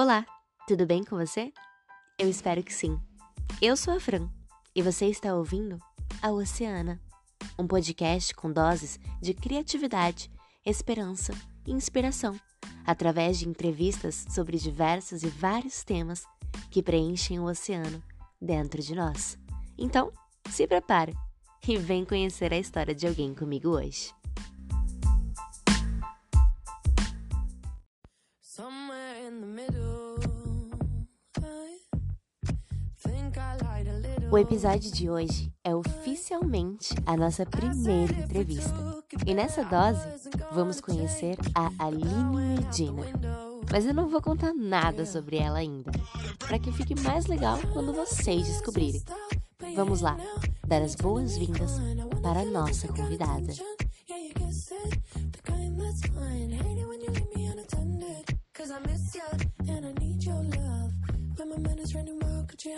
Olá, tudo bem com você? Eu espero que sim. Eu sou a Fran e você está ouvindo a Oceana, um podcast com doses de criatividade, esperança e inspiração, através de entrevistas sobre diversos e vários temas que preenchem o oceano dentro de nós. Então, se prepare e vem conhecer a história de alguém comigo hoje. O episódio de hoje é oficialmente a nossa primeira entrevista. E nessa dose, vamos conhecer a Aline Medina. Mas eu não vou contar nada sobre ela ainda, para que fique mais legal quando vocês descobrirem. Vamos lá, dar as boas-vindas para a nossa convidada.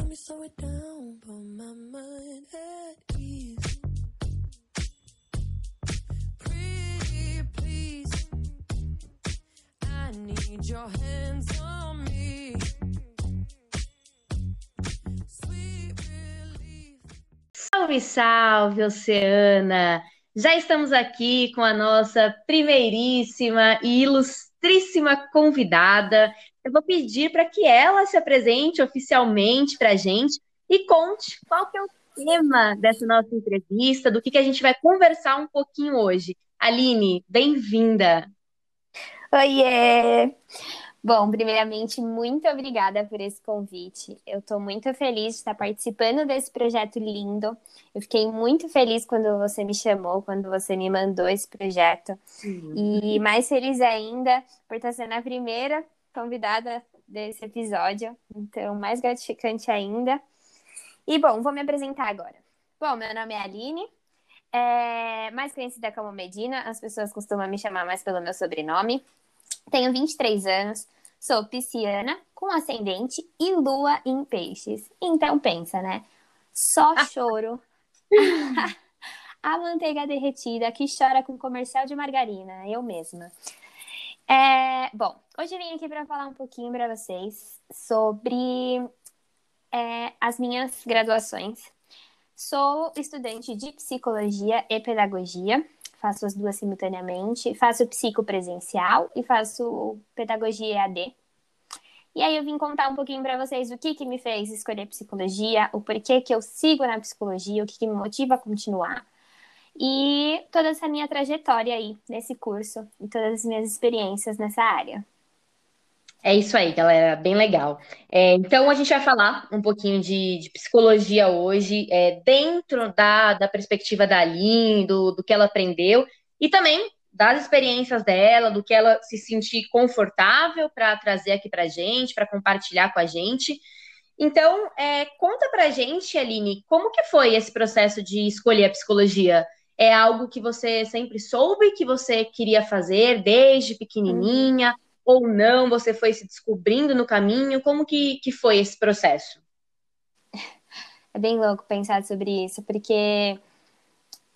Help me slow it down? Put my mind at ease. Pretty please, I need your hands on me. Salve, salve, Oceana! Já estamos aqui com a nossa primeiríssima e ilustríssima convidada, eu vou pedir para que ela se apresente oficialmente para a gente e conte qual que é o tema dessa nossa entrevista, do que, que a gente vai conversar um pouquinho hoje. Aline, bem-vinda! Oiê! Bom, primeiramente, muito obrigada por esse convite. Eu estou muito feliz de estar participando desse projeto lindo. Eu fiquei muito feliz quando você me chamou, quando você me mandou esse projeto. Uhum. E mais feliz ainda por estar sendo a primeira convidada desse episódio, então mais gratificante ainda. E bom, vou me apresentar agora. Bom, meu nome é Aline, é mais conhecida como Medina, as pessoas costumam me chamar mais pelo meu sobrenome. Tenho 23 anos, sou pisciana, com ascendente e lua em peixes. Então pensa, né? Só choro. a manteiga derretida que chora com comercial de margarina, eu mesma. É, bom, hoje eu vim aqui para falar um pouquinho para vocês sobre é, as minhas graduações. Sou estudante de psicologia e pedagogia, faço as duas simultaneamente, faço psicopresencial e faço pedagogia EAD. E aí eu vim contar um pouquinho para vocês o que, que me fez escolher psicologia, o porquê que eu sigo na psicologia, o que, que me motiva a continuar e toda essa minha trajetória aí nesse curso e todas as minhas experiências nessa área. É isso aí, galera, bem legal. É, então, a gente vai falar um pouquinho de, de psicologia hoje, é, dentro da, da perspectiva da Aline, do, do que ela aprendeu, e também das experiências dela, do que ela se sentir confortável para trazer aqui para gente, para compartilhar com a gente. Então, é, conta para gente, Aline, como que foi esse processo de escolher a psicologia? É algo que você sempre soube que você queria fazer desde pequenininha? Uhum. Ou não, você foi se descobrindo no caminho? Como que, que foi esse processo? É bem louco pensar sobre isso, porque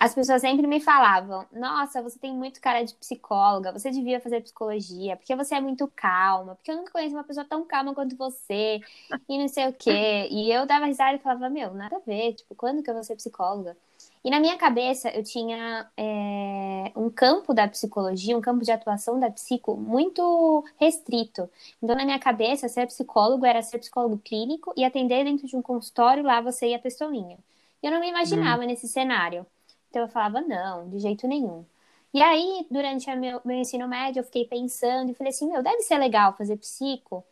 as pessoas sempre me falavam: Nossa, você tem muito cara de psicóloga, você devia fazer psicologia, porque você é muito calma, porque eu nunca conheço uma pessoa tão calma quanto você, e não sei o quê. E eu dava risada e falava: Meu, nada a ver, tipo, quando que eu vou ser psicóloga? E na minha cabeça eu tinha é, um campo da psicologia, um campo de atuação da psico muito restrito. Então, na minha cabeça, ser psicólogo era ser psicólogo clínico e atender dentro de um consultório, lá você ia pessoinha. E eu não me imaginava hum. nesse cenário. Então eu falava, não, de jeito nenhum. E aí, durante o meu, meu ensino médio, eu fiquei pensando e falei assim, meu, deve ser legal fazer psico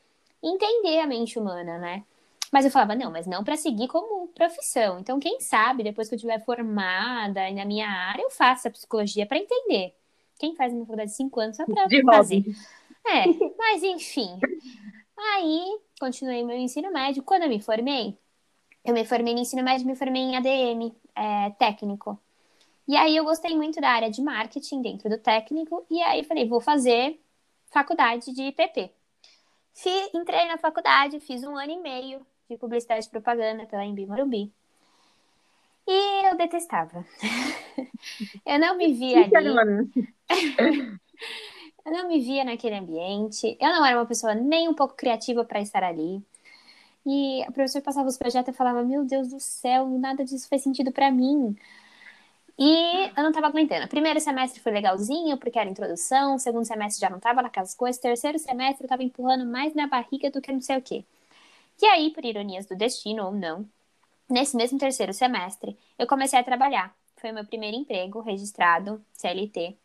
e entender a mente humana, né? Mas eu falava, não, mas não para seguir como profissão. Então, quem sabe, depois que eu estiver formada na minha área, eu faço a psicologia para entender. Quem faz uma faculdade de cinco anos só para fazer. É, mas enfim. Aí, continuei meu ensino médio. Quando eu me formei, eu me formei no ensino médio, me formei em ADM, é, técnico. E aí eu gostei muito da área de marketing dentro do técnico, e aí falei, vou fazer faculdade de PP. Fui, entrei na faculdade, fiz um ano e meio de publicidade e propaganda pela Embi Morumbi. E eu detestava. eu não me via ali. Eu não me via naquele ambiente. Eu não era uma pessoa nem um pouco criativa para estar ali. E a professora passava os projetos e falava: Meu Deus do céu, nada disso faz sentido para mim. E eu não tava aguentando. Primeiro semestre foi legalzinho, porque era introdução. Segundo semestre já não tava naquelas coisas. Terceiro semestre eu tava empurrando mais na barriga do que não sei o quê. E aí, por ironias do destino ou não, nesse mesmo terceiro semestre, eu comecei a trabalhar. Foi o meu primeiro emprego registrado, CLT.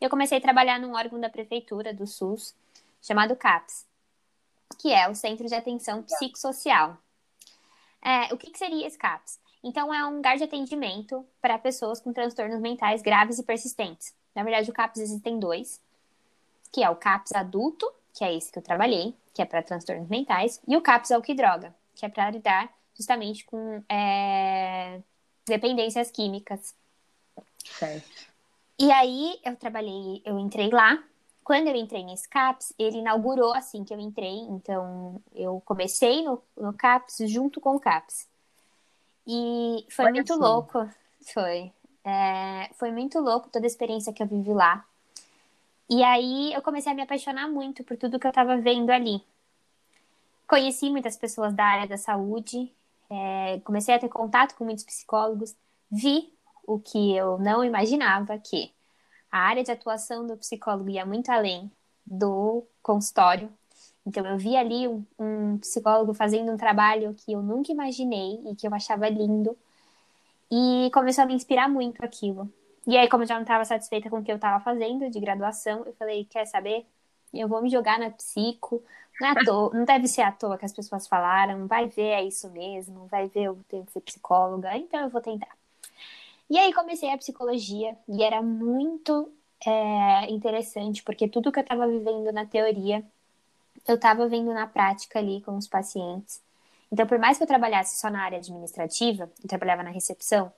Eu comecei a trabalhar num órgão da prefeitura do SUS, chamado CAPS, que é o Centro de Atenção Psicossocial. É, o que, que seria esse CAPS? Então, é um lugar de atendimento para pessoas com transtornos mentais graves e persistentes. Na verdade, o CAPS existem dois, que é o CAPS adulto, que é esse que eu trabalhei, que é para transtornos mentais, e o CAPS droga, que é para lidar justamente com é, dependências químicas. Certo. E aí eu trabalhei, eu entrei lá. Quando eu entrei nesse CAPS, ele inaugurou assim que eu entrei. Então, eu comecei no, no CAPS junto com o CAPS. E foi Olha muito assim. louco. Foi. É, foi muito louco toda a experiência que eu vivi lá. E aí eu comecei a me apaixonar muito por tudo que eu estava vendo ali. Conheci muitas pessoas da área da saúde, é, comecei a ter contato com muitos psicólogos, vi o que eu não imaginava que a área de atuação do psicólogo ia muito além do consultório. Então eu vi ali um, um psicólogo fazendo um trabalho que eu nunca imaginei e que eu achava lindo. E começou a me inspirar muito aquilo. E aí, como eu já não estava satisfeita com o que eu estava fazendo de graduação, eu falei, quer saber? Eu vou me jogar na psico. Não, é toa, não deve ser à toa que as pessoas falaram, vai ver, é isso mesmo, vai ver, eu tenho que ser psicóloga, então eu vou tentar. E aí comecei a psicologia e era muito é, interessante, porque tudo que eu estava vivendo na teoria, eu estava vendo na prática ali com os pacientes. Então, por mais que eu trabalhasse só na área administrativa, eu trabalhava na recepção,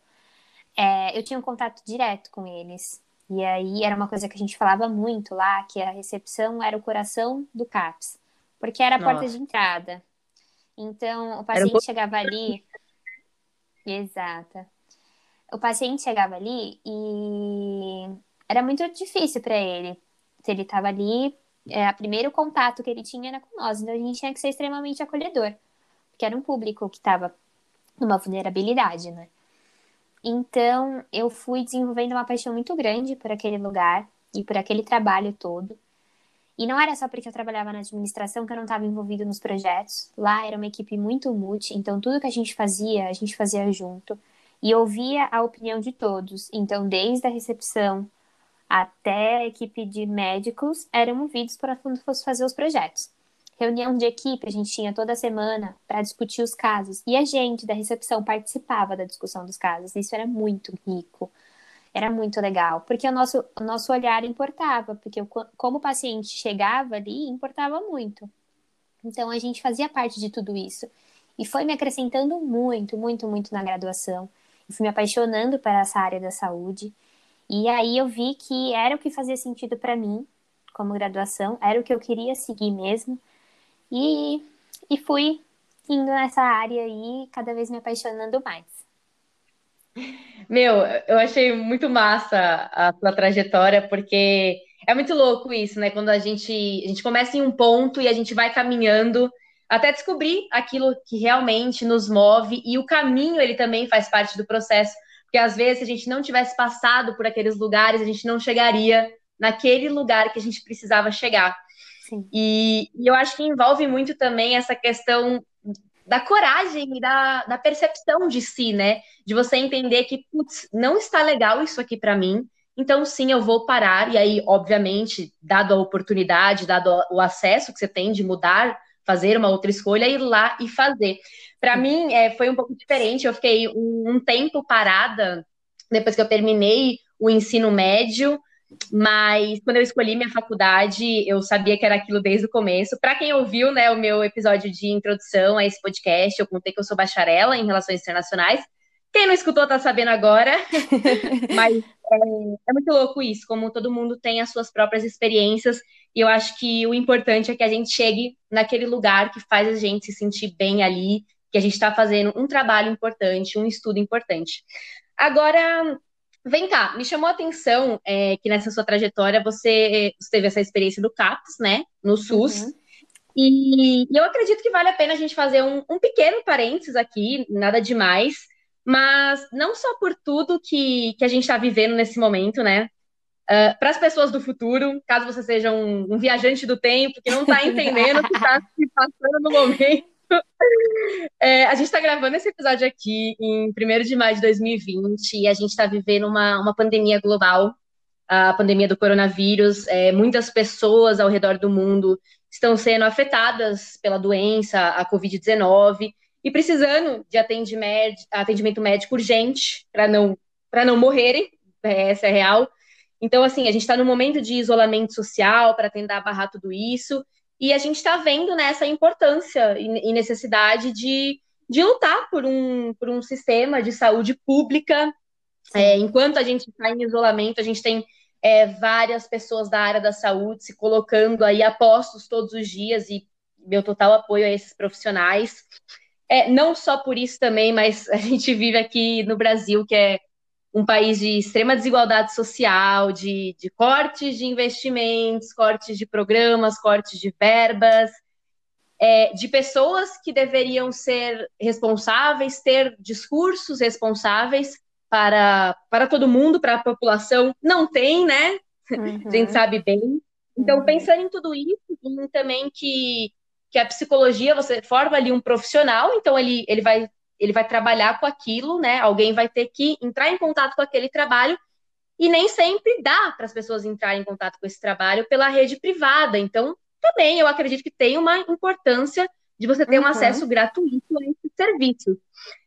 é, eu tinha um contato direto com eles. E aí era uma coisa que a gente falava muito lá, que a recepção era o coração do CAPS, porque era a Nossa. porta de entrada. Então, o paciente chegava ali. Exata. O paciente chegava ali e era muito difícil para ele. Se ele estava ali, é, o primeiro contato que ele tinha era com nós, então a gente tinha que ser extremamente acolhedor, porque era um público que estava numa vulnerabilidade, né? Então, eu fui desenvolvendo uma paixão muito grande por aquele lugar e por aquele trabalho todo. E não era só porque eu trabalhava na administração que eu não estava envolvido nos projetos. Lá era uma equipe muito multi, então tudo que a gente fazia, a gente fazia junto. E ouvia a opinião de todos. Então, desde a recepção até a equipe de médicos, eram movidos para quando fosse fazer os projetos reunião de equipe a gente tinha toda semana para discutir os casos. E a gente da recepção participava da discussão dos casos. Isso era muito rico. Era muito legal, porque o nosso, o nosso olhar importava, porque o, como o paciente chegava ali, importava muito. Então a gente fazia parte de tudo isso. E foi me acrescentando muito, muito, muito na graduação. Eu fui me apaixonando por essa área da saúde. E aí eu vi que era o que fazia sentido para mim, como graduação, era o que eu queria seguir mesmo. E, e fui indo nessa área aí, cada vez me apaixonando mais. Meu, eu achei muito massa a sua trajetória, porque é muito louco isso, né? Quando a gente, a gente começa em um ponto e a gente vai caminhando até descobrir aquilo que realmente nos move e o caminho ele também faz parte do processo, porque às vezes se a gente não tivesse passado por aqueles lugares, a gente não chegaria naquele lugar que a gente precisava chegar. E, e, eu acho que envolve muito também essa questão da coragem e da, da percepção de si, né? De você entender que, putz, não está legal isso aqui para mim, então sim, eu vou parar. E aí, obviamente, dado a oportunidade, dado o acesso que você tem de mudar, fazer uma outra escolha, ir lá e fazer. Para mim, é, foi um pouco diferente. Eu fiquei um, um tempo parada depois que eu terminei o ensino médio. Mas quando eu escolhi minha faculdade, eu sabia que era aquilo desde o começo. Para quem ouviu, né, o meu episódio de introdução a esse podcast, eu contei que eu sou bacharela em relações internacionais. Quem não escutou tá sabendo agora. Mas é, é, muito louco isso, como todo mundo tem as suas próprias experiências. E eu acho que o importante é que a gente chegue naquele lugar que faz a gente se sentir bem ali, que a gente está fazendo um trabalho importante, um estudo importante. Agora, Vem cá, me chamou a atenção é, que nessa sua trajetória você, você, teve essa experiência do CAPS, né, no SUS. Uhum. E, e, eu acredito que vale a pena a gente fazer um, um pequeno parênteses aqui, nada demais, mas não só por tudo que, que a gente está vivendo nesse momento, né? Uh, ah, para as pessoas do futuro, caso você seja um, um viajante do tempo que não está entendendo o que está se passando no momento, é, a gente está gravando esse episódio aqui em 1 de maio de 2020 e a gente está vivendo uma, uma pandemia global, a pandemia do coronavírus. É, muitas pessoas ao redor do mundo estão sendo afetadas pela doença, a Covid-19, e precisando de atendimento, médico urgente para não, não morrerem, é, essa é real. Então, assim, a gente está no momento de isolamento social para tentar barrar tudo isso. E a gente está vendo nessa né, importância e necessidade de, de lutar por um, por um sistema de saúde pública. É, enquanto a gente está em isolamento, a gente tem é, várias pessoas da área da saúde se colocando aí a postos todos os dias e meu total apoio a esses profissionais. É, não só por isso também, mas a gente vive aqui no Brasil, que é um país de extrema desigualdade social, de, de cortes de investimentos, cortes de programas, cortes de verbas, é, de pessoas que deveriam ser responsáveis, ter discursos responsáveis para, para todo mundo, para a população, não tem, né? Uhum. A gente sabe bem. Então, uhum. pensando em tudo isso, e também que, que a psicologia, você forma ali um profissional, então ele, ele vai ele vai trabalhar com aquilo, né? Alguém vai ter que entrar em contato com aquele trabalho e nem sempre dá para as pessoas entrarem em contato com esse trabalho pela rede privada. Então, também eu acredito que tem uma importância de você ter uhum. um acesso gratuito a esse serviço.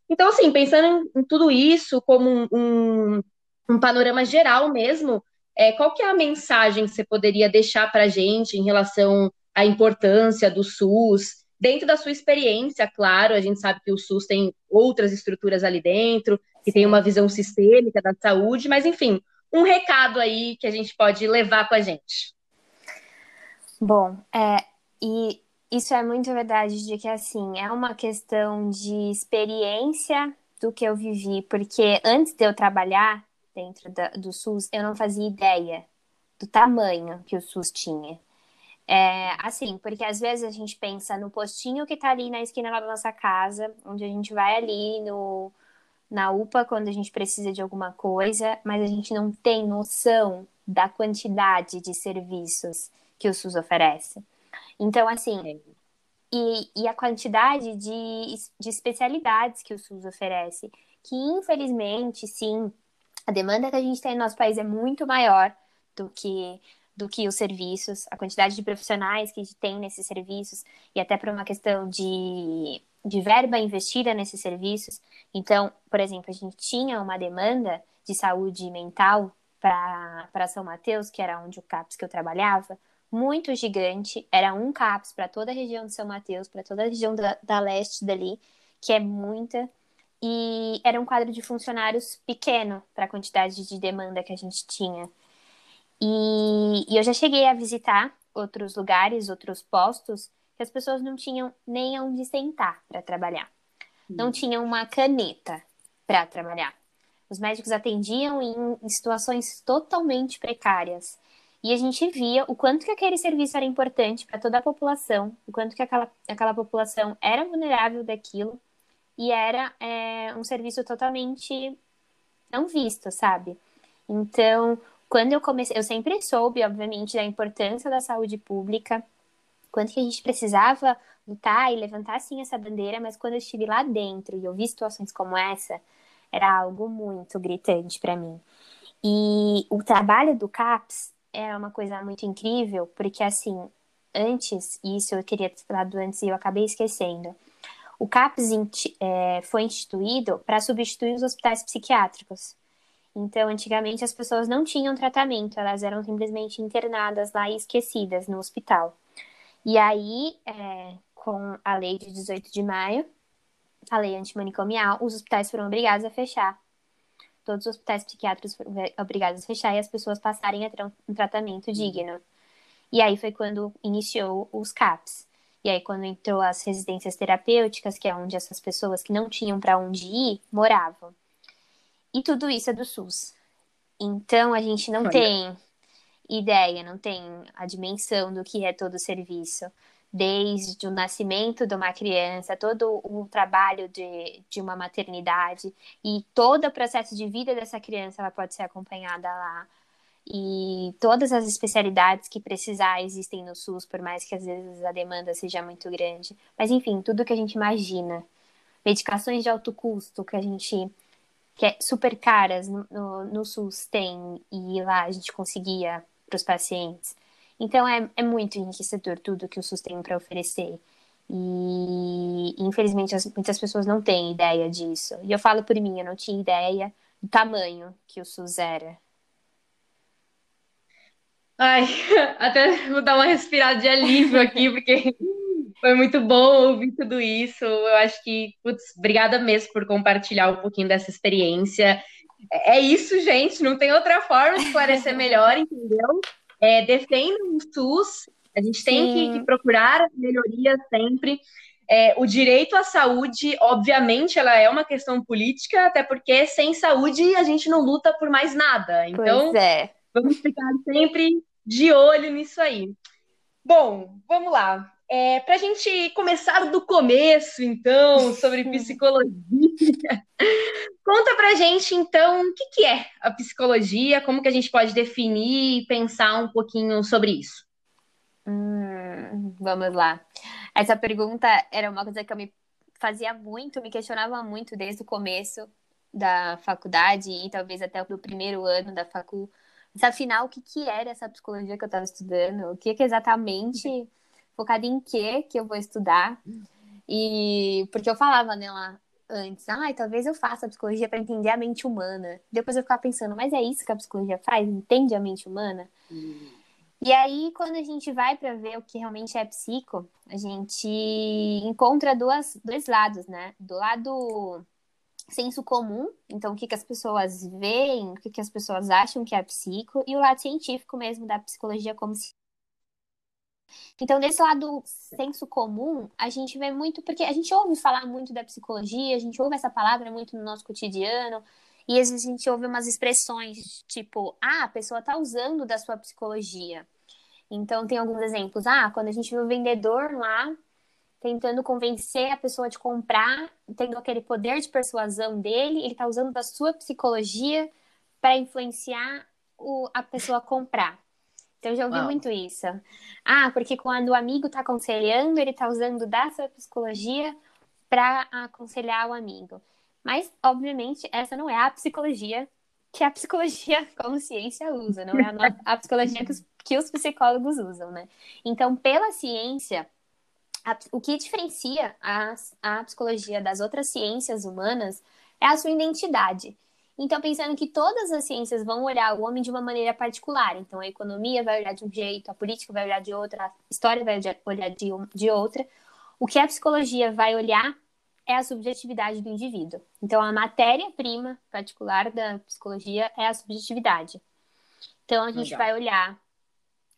Então, assim, pensando em, em tudo isso como um, um, um, panorama geral mesmo, é, qual que é a mensagem que você poderia deixar para a gente em relação à importância do SUS, dentro da sua experiência, claro, a gente sabe que o SUS tem outras estruturas ali dentro, que tem uma visão sistêmica da saúde, mas enfim, um recado aí que a gente pode levar com a gente. Bom, é, e isso é muito verdade de que assim, é uma questão de experiência do que eu vivi, porque antes de eu trabalhar dentro da, do SUS, eu não fazia ideia do tamanho que o SUS tinha. É, assim, porque às vezes a gente pensa no postinho que tá ali na esquina da nossa casa, onde a gente vai ali no, na UPA quando a gente precisa de alguma coisa, mas a gente não tem noção da quantidade de serviços que o SUS oferece. Então, assim, e, e a quantidade de, de especialidades que o SUS oferece, que infelizmente, sim, a demanda que a gente tem no nosso país é muito maior do que do que os serviços, a quantidade de profissionais que tem nesses serviços, e até por uma questão de, de verba investida nesses serviços. Então, por exemplo, a gente tinha uma demanda de saúde mental para São Mateus, que era onde o CAPS que eu trabalhava, muito gigante, era um CAPS para toda a região de São Mateus, para toda a região da, da leste dali, que é muita, e era um quadro de funcionários pequeno para a quantidade de demanda que a gente tinha. E, e eu já cheguei a visitar outros lugares, outros postos, que as pessoas não tinham nem onde sentar para trabalhar. Não hum. tinham uma caneta para trabalhar. Os médicos atendiam em situações totalmente precárias. E a gente via o quanto que aquele serviço era importante para toda a população, o quanto que aquela, aquela população era vulnerável daquilo e era é, um serviço totalmente não visto, sabe? Então, quando eu comecei, eu sempre soube, obviamente, da importância da saúde pública, quanto que a gente precisava lutar e levantar assim essa bandeira, mas quando eu estive lá dentro e eu vi situações como essa, era algo muito gritante para mim. E o trabalho do CAPS é uma coisa muito incrível, porque assim, antes, isso eu queria ter falado antes e eu acabei esquecendo, o CAPS é, foi instituído para substituir os hospitais psiquiátricos. Então, antigamente as pessoas não tinham tratamento, elas eram simplesmente internadas lá e esquecidas no hospital. E aí, é, com a lei de 18 de maio, a lei antimanicomial, os hospitais foram obrigados a fechar. Todos os hospitais psiquiátricos foram obrigados a fechar e as pessoas passarem a ter um tratamento digno. E aí foi quando iniciou os CAPs. E aí, quando entrou as residências terapêuticas, que é onde essas pessoas que não tinham para onde ir moravam. E tudo isso é do SUS. Então a gente não Olha. tem ideia, não tem a dimensão do que é todo o serviço. Desde o nascimento de uma criança, todo o trabalho de, de uma maternidade e todo o processo de vida dessa criança ela pode ser acompanhada lá. E todas as especialidades que precisar existem no SUS, por mais que às vezes a demanda seja muito grande. Mas enfim, tudo que a gente imagina. Medicações de alto custo que a gente que é super caras no, no, no SUS tem e lá a gente conseguia para os pacientes. Então é, é muito enriquecedor tudo que o SUS tem para oferecer. E infelizmente as, muitas pessoas não têm ideia disso. E eu falo por mim, eu não tinha ideia do tamanho que o SUS era. Ai, até vou dar uma respirada de alívio aqui, porque foi muito bom ouvir tudo isso. Eu acho que, putz, obrigada mesmo por compartilhar um pouquinho dessa experiência. É, é isso, gente, não tem outra forma de esclarecer melhor, entendeu? É, defendam o SUS, a gente tem que, que, procurar melhorias sempre. É, o direito à saúde, obviamente, ela é uma questão política, até porque sem saúde a gente não luta por mais nada. Então, é. vamos ficar sempre de olho nisso aí. Bom, vamos lá. É, Para a gente começar do começo, então, sobre psicologia, conta para a gente, então, o que, que é a psicologia, como que a gente pode definir e pensar um pouquinho sobre isso. Hum, vamos lá. Essa pergunta era uma coisa que eu me fazia muito, me questionava muito desde o começo da faculdade e talvez até o primeiro ano da faculdade. Afinal, o que, que era essa psicologia que eu estava estudando? O que, que exatamente focada em que que eu vou estudar. E porque eu falava nela antes, ai, ah, talvez eu faça a psicologia para entender a mente humana. Depois eu ficava pensando, mas é isso que a psicologia faz? Entende a mente humana? Hum. E aí, quando a gente vai para ver o que realmente é psico, a gente encontra duas, dois lados, né? Do lado senso comum, então o que, que as pessoas veem, o que, que as pessoas acham que é psico, e o lado científico mesmo da psicologia como se então, desse lado senso comum, a gente vê muito, porque a gente ouve falar muito da psicologia, a gente ouve essa palavra muito no nosso cotidiano, e às vezes a gente ouve umas expressões tipo, ah, a pessoa está usando da sua psicologia. Então, tem alguns exemplos. Ah, quando a gente vê o vendedor lá tentando convencer a pessoa de comprar, tendo aquele poder de persuasão dele, ele está usando da sua psicologia para influenciar o, a pessoa a comprar. Então, eu já ouvi Uau. muito isso. Ah, porque quando o amigo está aconselhando, ele está usando da sua psicologia para aconselhar o amigo. Mas, obviamente, essa não é a psicologia que a psicologia como ciência usa, não é a, a psicologia que os, que os, psicólogos usam, né? Então, pela ciência, a, o que diferencia a, a psicologia das outras ciências humanas é a sua identidade. Então, pensando que todas as ciências vão olhar o homem de uma maneira particular. Então, a economia vai olhar de um jeito, a política vai olhar de outra, a história vai olhar de, de outra. O que a psicologia vai olhar é a subjetividade do indivíduo. Então, a matéria-prima particular da psicologia é a subjetividade. Então, a gente Legal. vai olhar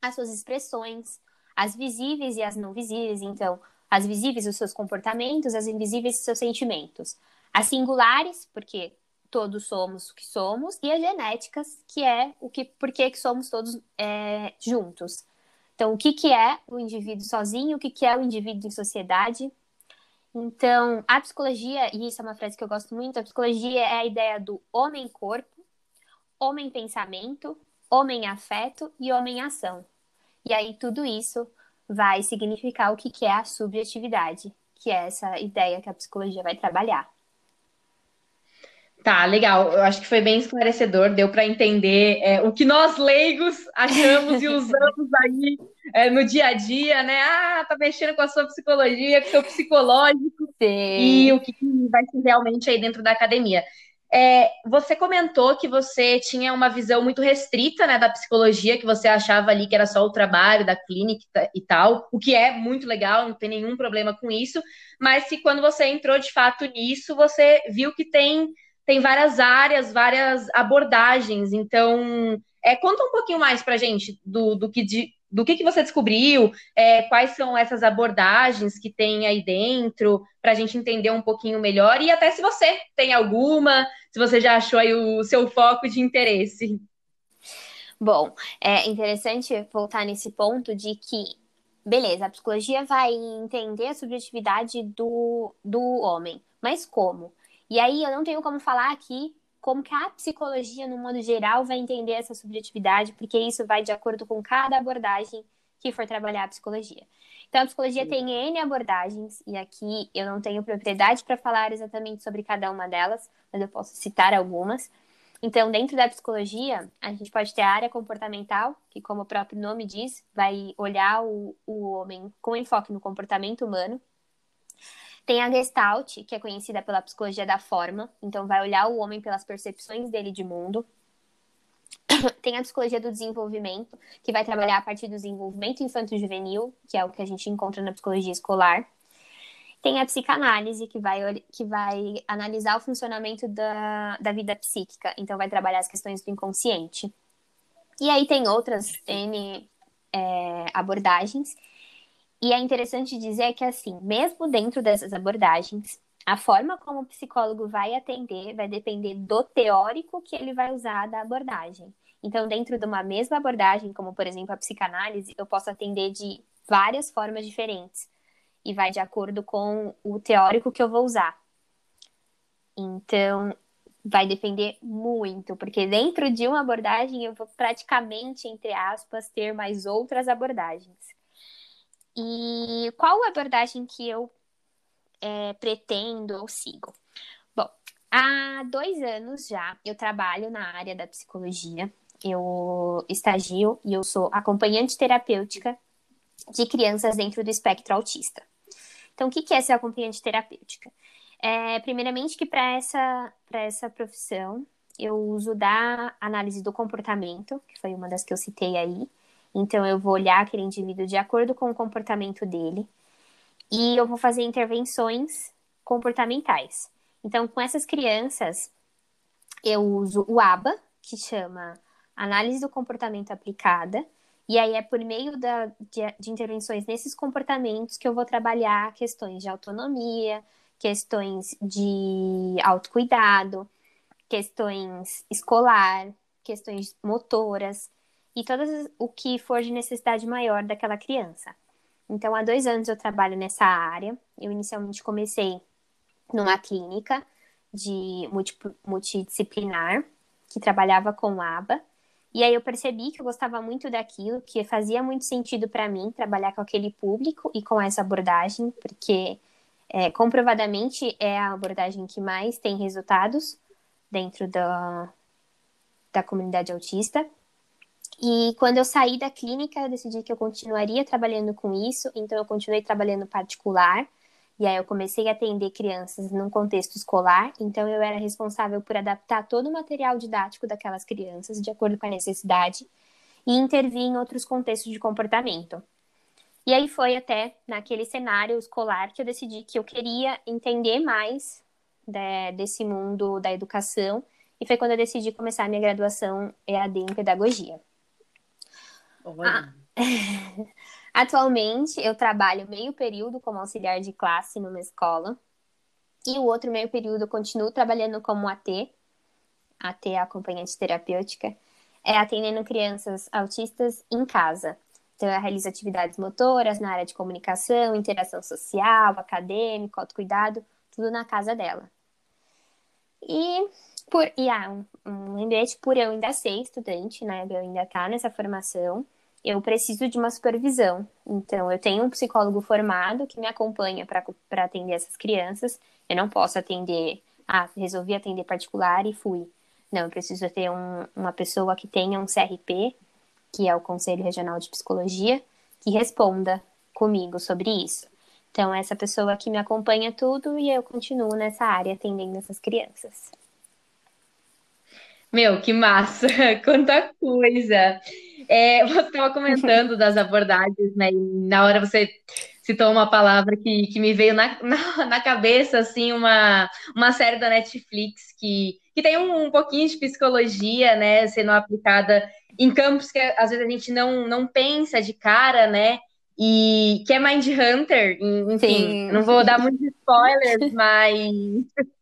as suas expressões, as visíveis e as não visíveis. Então, as visíveis, os seus comportamentos, as invisíveis, os seus sentimentos. As singulares, porque todos somos o que somos, e as genéticas, que é o que, por que somos todos é, juntos. Então, o que, que é o indivíduo sozinho, o que, que é o indivíduo em sociedade. Então, a psicologia, e isso é uma frase que eu gosto muito, a psicologia é a ideia do homem-corpo, homem-pensamento, homem-afeto e homem-ação. E aí, tudo isso vai significar o que, que é a subjetividade, que é essa ideia que a psicologia vai trabalhar. Tá, legal. Eu acho que foi bem esclarecedor, deu para entender é, o que nós leigos achamos e usamos aí é, no dia a dia, né? Ah, tá mexendo com a sua psicologia, com o seu psicológico Sim. e o que vai ser realmente aí dentro da academia. É, você comentou que você tinha uma visão muito restrita né, da psicologia, que você achava ali que era só o trabalho da clínica e tal, o que é muito legal, não tem nenhum problema com isso, mas que quando você entrou de fato nisso, você viu que tem tem várias áreas, várias abordagens. Então, é, conta um pouquinho mais para gente do, do que de, do que, que você descobriu, é, quais são essas abordagens que tem aí dentro, para a gente entender um pouquinho melhor, e até se você tem alguma, se você já achou aí o seu foco de interesse. Bom, é interessante voltar nesse ponto de que, beleza, a psicologia vai entender a subjetividade do, do homem, mas como? E aí eu não tenho como falar aqui como que a psicologia, no modo geral, vai entender essa subjetividade, porque isso vai de acordo com cada abordagem que for trabalhar a psicologia. Então, a psicologia tem N abordagens, e aqui eu não tenho propriedade para falar exatamente sobre cada uma delas, mas eu posso citar algumas. Então, dentro da psicologia, a gente pode ter a área comportamental, que, como o próprio nome diz, vai olhar o, o homem com enfoque no comportamento humano. Tem a Gestalt, que é conhecida pela psicologia da forma, então vai olhar o homem pelas percepções dele de mundo. Tem a psicologia do desenvolvimento, que vai trabalhar a partir do desenvolvimento infanto-juvenil, que é o que a gente encontra na psicologia escolar. Tem a psicanálise, que vai, que vai analisar o funcionamento da, da vida psíquica, então vai trabalhar as questões do inconsciente. E aí tem outras N é, abordagens. E é interessante dizer que, assim, mesmo dentro dessas abordagens, a forma como o psicólogo vai atender vai depender do teórico que ele vai usar da abordagem. Então, dentro de uma mesma abordagem, como por exemplo a psicanálise, eu posso atender de várias formas diferentes e vai de acordo com o teórico que eu vou usar. Então, vai depender muito, porque dentro de uma abordagem eu vou praticamente, entre aspas, ter mais outras abordagens. E qual a abordagem que eu é, pretendo ou sigo? Bom, há dois anos já eu trabalho na área da psicologia. Eu estagio e eu sou acompanhante terapêutica de crianças dentro do espectro autista. Então, o que é ser acompanhante terapêutica? É, primeiramente, que para essa, essa profissão eu uso da análise do comportamento, que foi uma das que eu citei aí. Então, eu vou olhar aquele indivíduo de acordo com o comportamento dele e eu vou fazer intervenções comportamentais. Então, com essas crianças, eu uso o ABA, que chama Análise do Comportamento Aplicada, e aí é por meio da, de, de intervenções nesses comportamentos que eu vou trabalhar questões de autonomia, questões de autocuidado, questões escolar, questões motoras e todo o que for de necessidade maior daquela criança. Então, há dois anos eu trabalho nessa área. Eu inicialmente comecei numa clínica de multidisciplinar que trabalhava com ABA e aí eu percebi que eu gostava muito daquilo, que fazia muito sentido para mim trabalhar com aquele público e com essa abordagem, porque é, comprovadamente é a abordagem que mais tem resultados dentro da, da comunidade autista. E quando eu saí da clínica, decidi que eu continuaria trabalhando com isso, então eu continuei trabalhando particular e aí eu comecei a atender crianças num contexto escolar, então eu era responsável por adaptar todo o material didático daquelas crianças de acordo com a necessidade e intervir em outros contextos de comportamento. E aí foi até naquele cenário escolar que eu decidi que eu queria entender mais de, desse mundo da educação e foi quando eu decidi começar a minha graduação EAD em pedagogia. Ah, Atualmente, eu trabalho meio período como auxiliar de classe numa escola. E o outro meio período eu continuo trabalhando como AT, AT acompanhante terapêutica, é atendendo crianças autistas em casa. Então, eu realizo atividades motoras na área de comunicação, interação social, acadêmico, autocuidado, tudo na casa dela. E, por, e ah, um, um lembrete, por eu ainda ser estudante, né, eu ainda estar tá nessa formação, eu preciso de uma supervisão. Então, eu tenho um psicólogo formado que me acompanha para atender essas crianças. Eu não posso atender, ah, resolvi atender particular e fui. Não, eu preciso ter um, uma pessoa que tenha um CRP, que é o Conselho Regional de Psicologia, que responda comigo sobre isso. Então, essa pessoa que me acompanha tudo e eu continuo nessa área atendendo essas crianças. Meu, que massa! Quanta coisa! É, você estava comentando das abordagens, né? E na hora você citou uma palavra que, que me veio na, na, na cabeça, assim, uma, uma série da Netflix que, que tem um, um pouquinho de psicologia, né? Sendo aplicada em campos que às vezes a gente não, não pensa de cara, né? E que é Mind Hunter, enfim, Sim. não vou dar muitos spoilers, mas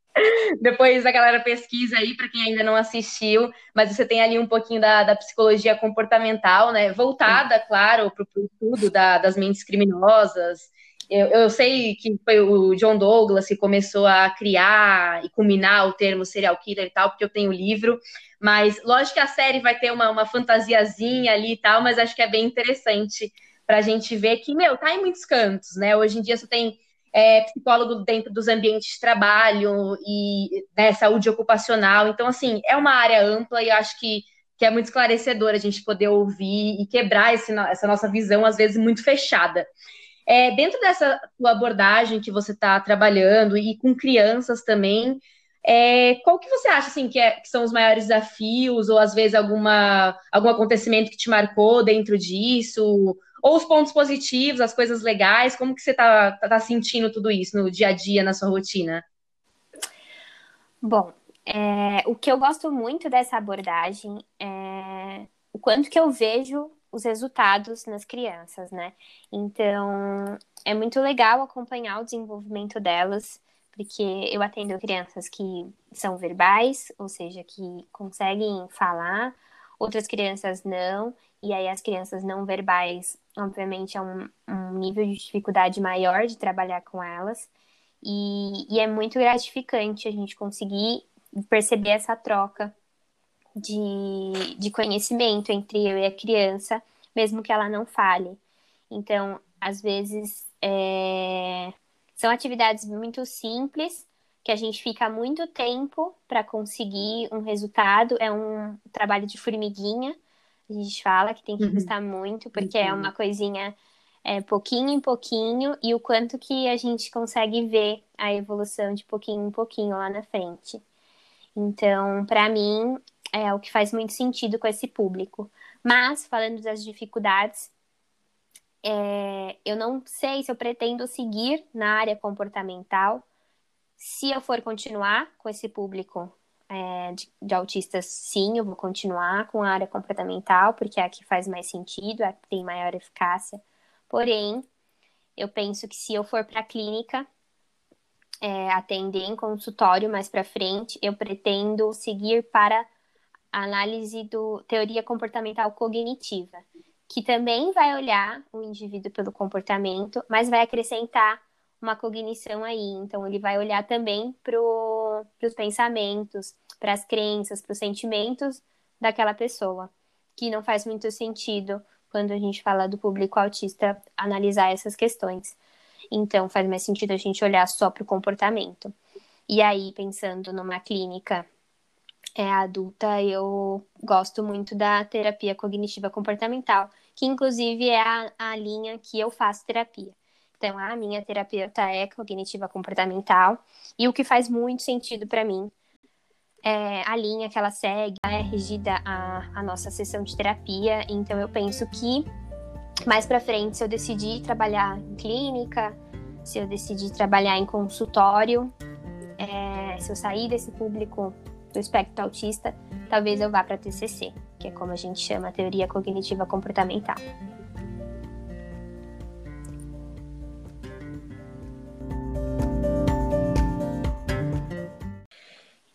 Depois a galera pesquisa aí, para quem ainda não assistiu, mas você tem ali um pouquinho da, da psicologia comportamental, né? Voltada, claro, para o estudo da, das mentes criminosas. Eu, eu, sei que foi o John Douglas que começou a criar e culminar o termo serial killer e tal, porque eu tenho o livro. Mas lógico que a série vai ter uma, uma fantasiazinha ali e tal, mas acho que é bem interessante para a gente ver que, meu, tá em muitos cantos, né? Hoje em dia você tem é, psicólogo dentro dos ambientes de trabalho e né, saúde ocupacional. Então, assim, é uma área ampla e acho que, que é muito esclarecedor a gente poder ouvir e quebrar esse, essa nossa visão, às vezes, muito fechada. É, dentro dessa abordagem que você está trabalhando e com crianças também, é, qual que você acha assim, que, é, que, são os maiores desafios, ou às vezes alguma, algum acontecimento que te marcou dentro disso? Ou os pontos positivos, as coisas legais, como que você está tá, sentindo tudo isso no dia a dia, na sua rotina? Bom, é, o que eu gosto muito dessa abordagem é o quanto que eu vejo os resultados nas crianças, né? Então, é muito legal acompanhar o desenvolvimento delas, porque eu atendo crianças que são verbais, ou seja, que conseguem falar, outras crianças não, e aí as crianças não verbais, obviamente, é um, um nível de dificuldade maior de trabalhar com elas. E, e, é muito gratificante a gente conseguir perceber essa troca de, de conhecimento entre eu e a criança, mesmo que ela não fale. Então, às vezes, é... são atividades muito simples, que a gente fica muito tempo para conseguir um resultado. É um trabalho de formiguinha, a gente fala que tem que uhum. gostar muito, porque uhum. é uma coisinha é, pouquinho em pouquinho, e o quanto que a gente consegue ver a evolução de pouquinho em pouquinho lá na frente. Então, para mim, é o que faz muito sentido com esse público. Mas, falando das dificuldades, é, eu não sei se eu pretendo seguir na área comportamental. Se eu for continuar com esse público é, de, de, autistas, sim, eu vou continuar com a área comportamental, porque é a que faz mais sentido, é a que tem maior eficácia. Porém, eu penso que se eu for para a clínica, é, atender em consultório mais para frente, eu pretendo seguir para análise do teoria comportamental cognitiva, que também vai olhar o indivíduo pelo comportamento, mas vai acrescentar uma cognição aí. Então, ele vai olhar também para os pensamentos, para as crenças, para os sentimentos daquela pessoa, que não faz muito sentido quando a gente fala do público autista analisar essas questões. Então, faz mais sentido a gente olhar só para o comportamento. E aí, pensando numa clínica é, adulta, eu gosto muito da terapia cognitiva comportamental, que inclusive é a, a linha que eu faço terapia. Então, a minha terapeuta é cognitiva comportamental, e o que faz muito sentido para mim é a linha que ela segue, é regida a, a nossa sessão de terapia. Então, eu penso que mais para frente, se eu decidir trabalhar em clínica, se eu decidir trabalhar em consultório, é, se eu sair desse público do espectro autista, talvez eu vá para TCC, que é como a gente chama a teoria cognitiva comportamental.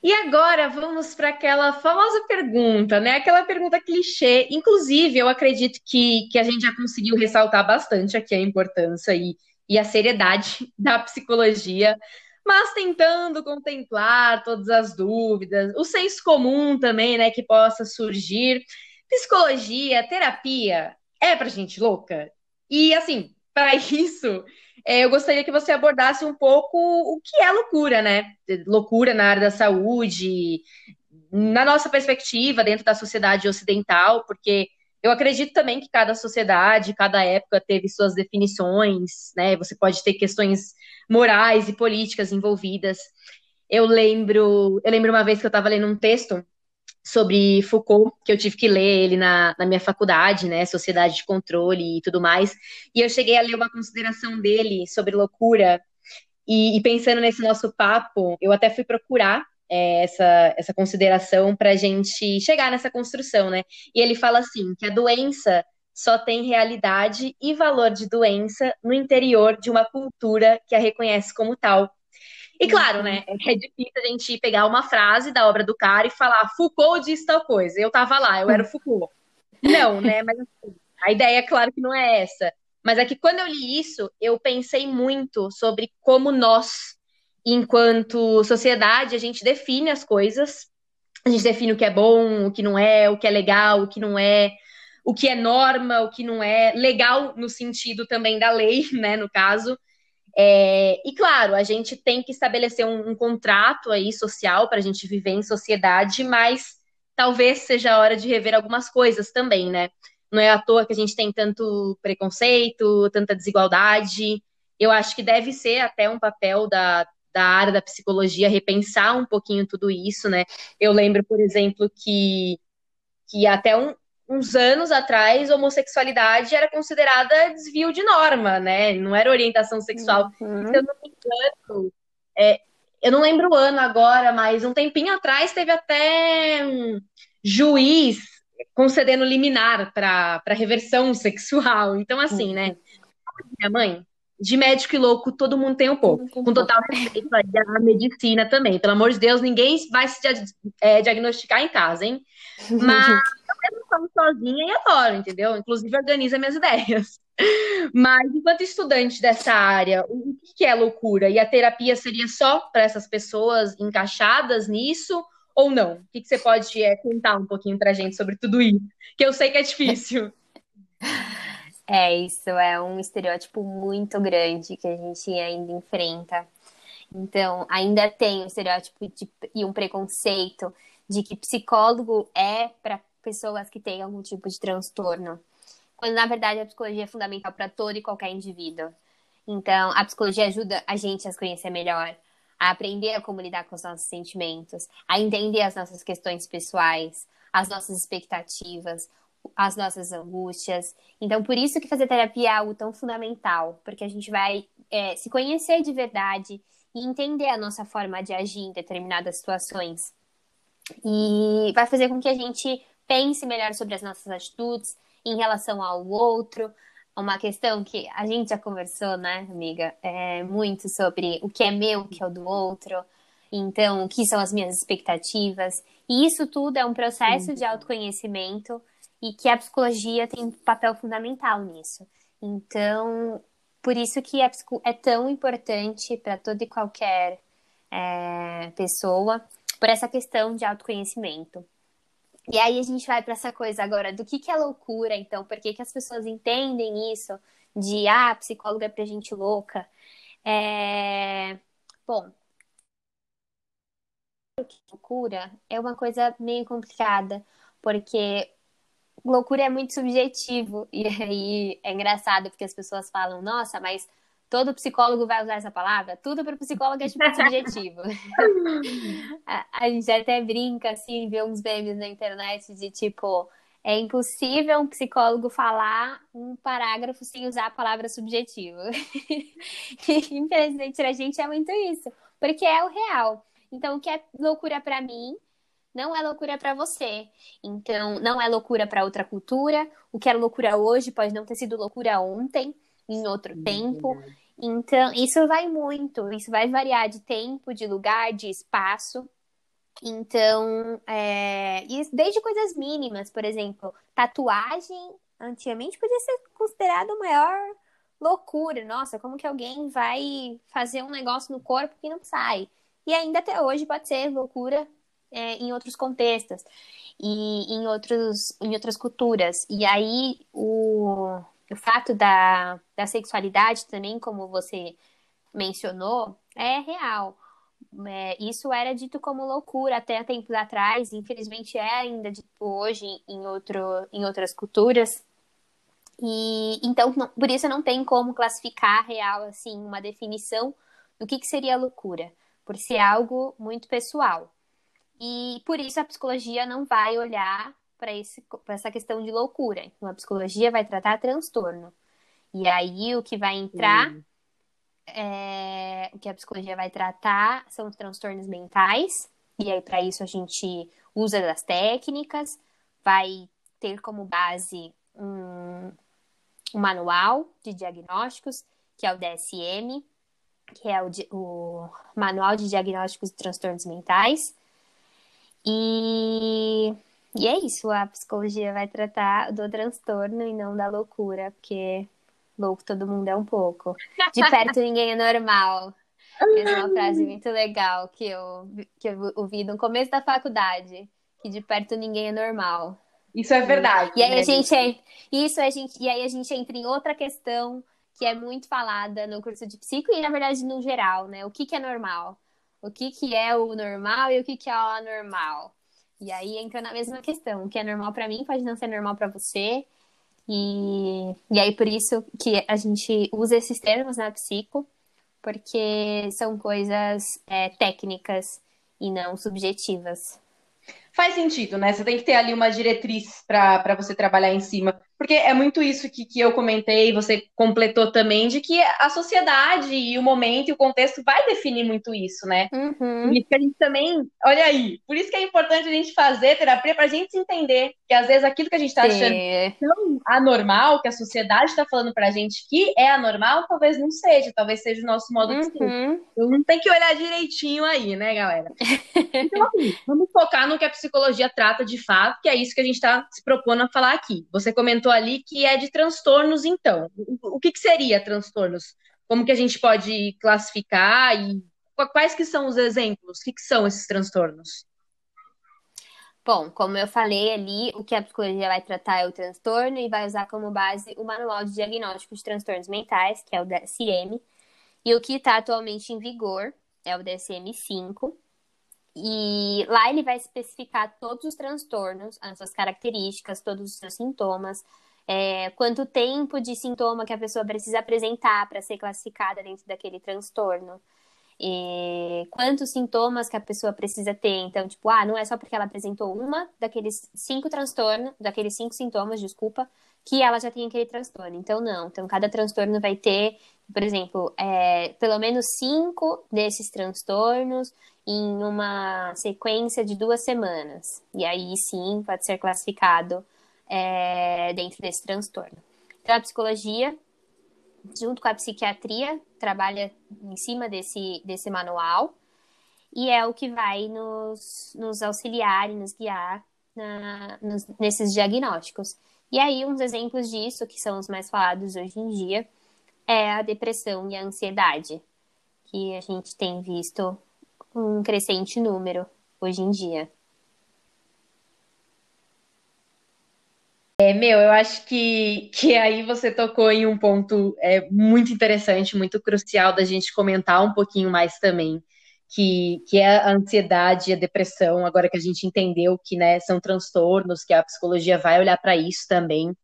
E agora vamos para aquela famosa pergunta, né? Aquela pergunta clichê. Inclusive, eu acredito que, que a gente já conseguiu ressaltar bastante aqui a importância e, e a seriedade da psicologia, mas tentando contemplar todas as dúvidas, o senso comum também, né, que possa surgir. Psicologia, terapia, é para gente louca? E assim, para isso, eu gostaria que você abordasse um pouco o que é loucura, né? Loucura na área da saúde, na nossa perspectiva, dentro da sociedade ocidental, porque eu acredito também que cada sociedade, cada época teve suas definições, né? Você pode ter questões morais e políticas envolvidas. Eu lembro, eu lembro uma vez que eu estava lendo um texto sobre Foucault, que eu tive que ler ele na, na minha faculdade, né, Sociedade de Controle e tudo mais, e eu cheguei a ler uma consideração dele sobre loucura, e, e pensando nesse nosso papo, eu até fui procurar é, essa, essa consideração para a gente chegar nessa construção, né, e ele fala assim, que a doença só tem realidade e valor de doença no interior de uma cultura que a reconhece como tal. E claro, né, é difícil a gente pegar uma frase da obra do cara e falar Foucault disse tal coisa. Eu tava lá, eu era o Foucault. Não, né, mas assim, a ideia, claro que não é essa. Mas é que quando eu li isso, eu pensei muito sobre como nós, enquanto sociedade, a gente define as coisas. A gente define o que é bom, o que não é, o que é legal, o que não é, o que é norma, o que não é. Legal no sentido também da lei, né, no caso. É, e claro, a gente tem que estabelecer um, um contrato aí social para a gente viver em sociedade, mas talvez seja a hora de rever algumas coisas também, né? Não é à toa que a gente tem tanto preconceito, tanta desigualdade. Eu acho que deve ser até um papel da, da área da psicologia repensar um pouquinho tudo isso, né? Eu lembro, por exemplo, que, que até um, uns anos atrás, homossexualidade era considerada desvio de norma, né? Não era orientação sexual. Uhum. Se eu não me engano, é, eu não lembro o ano agora, mas um tempinho atrás teve até um juiz concedendo liminar para reversão sexual. Então, assim, né? Uhum. Minha mãe, de médico e louco, todo mundo tem um pouco. Com total respeito à medicina também. Pelo amor de Deus, ninguém vai se é, diagnosticar em casa, hein? Mas eu não sozinha e adoro, entendeu? Inclusive organiza minhas ideias. Mas enquanto estudante dessa área, o que é loucura? E a terapia seria só para essas pessoas encaixadas nisso ou não? O que você pode é, contar um pouquinho para gente sobre tudo isso? Que eu sei que é difícil. É, isso é um estereótipo muito grande que a gente ainda enfrenta. Então, ainda tem um estereótipo de, e um preconceito de que psicólogo é para pessoas que têm algum tipo de transtorno, quando na verdade a psicologia é fundamental para todo e qualquer indivíduo. Então, a psicologia ajuda a gente a se conhecer melhor, a aprender a como lidar com os nossos sentimentos, a entender as nossas questões pessoais, as nossas expectativas, as nossas angústias. Então, por isso que fazer terapia é algo tão fundamental, porque a gente vai é, se conhecer de verdade e entender a nossa forma de agir em determinadas situações. E vai fazer com que a gente pense melhor sobre as nossas atitudes em relação ao outro. Uma questão que a gente já conversou, né, amiga? É muito sobre o que é meu, o que é o do outro. Então, o que são as minhas expectativas. E isso tudo é um processo de autoconhecimento e que a psicologia tem um papel fundamental nisso. Então, por isso que é, é tão importante para toda e qualquer é, pessoa, por essa questão de autoconhecimento. E aí a gente vai para essa coisa agora do que, que é loucura, então, por que, que as pessoas entendem isso de, ah, psicóloga é pra gente louca. É... Bom, loucura é uma coisa meio complicada, porque loucura é muito subjetivo. E aí é engraçado porque as pessoas falam, nossa, mas todo psicólogo vai usar essa palavra? Tudo para o psicólogo é tipo subjetivo. a, a, gente até brinca, assim, vê uns memes na internet de tipo. É impossível um psicólogo falar um parágrafo sem usar a palavra subjetivo. e, infelizmente, a gente é muito isso, porque é o real. Então, o que é loucura para mim não é loucura para você. Então, não é loucura para outra cultura. O que é loucura hoje pode não ter sido loucura ontem, em outro tempo. Então, isso vai muito. Isso vai variar de tempo, de lugar, de espaço. Então, é... desde coisas mínimas, por exemplo, tatuagem, antigamente podia ser considerado maior loucura. Nossa, como que alguém vai fazer um negócio no corpo que não sai? E ainda até hoje pode ser loucura é, em outros contextos e em, outros, em outras culturas. E aí o, o fato da, da sexualidade também, como você mencionou, é real. É, isso era dito como loucura até tempos atrás, infelizmente é ainda dito hoje em, outro, em outras culturas. E então, não, por isso não tem como classificar real assim uma definição do que, que seria loucura, por ser algo muito pessoal. E por isso a psicologia não vai olhar para essa questão de loucura. Então, a psicologia vai tratar transtorno. E aí o que vai entrar, uhum. é, o que a psicologia vai tratar são os transtornos mentais. E aí, para isso, a gente usa das técnicas, vai ter como base um, um manual de diagnósticos, que é o DSM. que é o, o Manual de Diagnósticos de Transtornos Mentais. E, e é isso, a psicologia vai tratar do transtorno e não da loucura, porque louco todo mundo é um pouco. De perto ninguém é normal. Essa é uma frase muito legal que eu, que eu ouvi no começo da faculdade, que de perto ninguém é normal. Isso é verdade. E aí né? a gente isso a gente e aí a gente entra em outra questão que é muito falada no curso de psico e na verdade no geral, né? O que, que é normal? O que, que é o normal e o que, que é o anormal? E aí entra na mesma questão. O que é normal para mim pode não ser normal para você. E, e aí por isso que a gente usa esses termos na psico, porque são coisas é, técnicas e não subjetivas. Faz sentido, né? Você tem que ter ali uma diretriz para você trabalhar em cima. Porque é muito isso que, que eu comentei, você completou também, de que a sociedade e o momento e o contexto vai definir muito isso, né? Uhum. Por isso que a gente também, olha aí, por isso que é importante a gente fazer terapia para a gente entender que às vezes aquilo que a gente está achando tão anormal, que a sociedade está falando para a gente que é anormal, talvez não seja, talvez seja o nosso modo de ser. Uhum. Então não tem que olhar direitinho aí, né, galera? Então, assim, vamos focar no que a psicologia trata de fato, que é isso que a gente está se propondo a falar aqui. Você comentou ali que é de transtornos, então. O que, que seria transtornos? Como que a gente pode classificar e quais que são os exemplos? O que, que são esses transtornos? Bom, como eu falei ali, o que a psicologia vai tratar é o transtorno e vai usar como base o Manual de Diagnóstico de Transtornos Mentais, que é o DSM, e o que está atualmente em vigor é o DSM-5. E lá ele vai especificar todos os transtornos, as suas características, todos os seus sintomas, é, quanto tempo de sintoma que a pessoa precisa apresentar para ser classificada dentro daquele transtorno. E quantos sintomas que a pessoa precisa ter. Então, tipo, ah, não é só porque ela apresentou uma daqueles cinco transtornos, daqueles cinco sintomas, desculpa, que ela já tem aquele transtorno. Então, não. Então, cada transtorno vai ter, por exemplo, é, pelo menos cinco desses transtornos em uma sequência de duas semanas. E aí sim pode ser classificado é, dentro desse transtorno. Então, a psicologia, junto com a psiquiatria, trabalha em cima desse, desse manual e é o que vai nos, nos auxiliar e nos guiar na, nos, nesses diagnósticos. E aí, uns exemplos disso, que são os mais falados hoje em dia, é a depressão e a ansiedade, que a gente tem visto um crescente número hoje em dia. É, meu, eu acho que, que aí você tocou em um ponto é, muito interessante, muito crucial da gente comentar um pouquinho mais também, que, que é a ansiedade e a depressão, agora que a gente entendeu que né, são transtornos, que a psicologia vai olhar para isso também.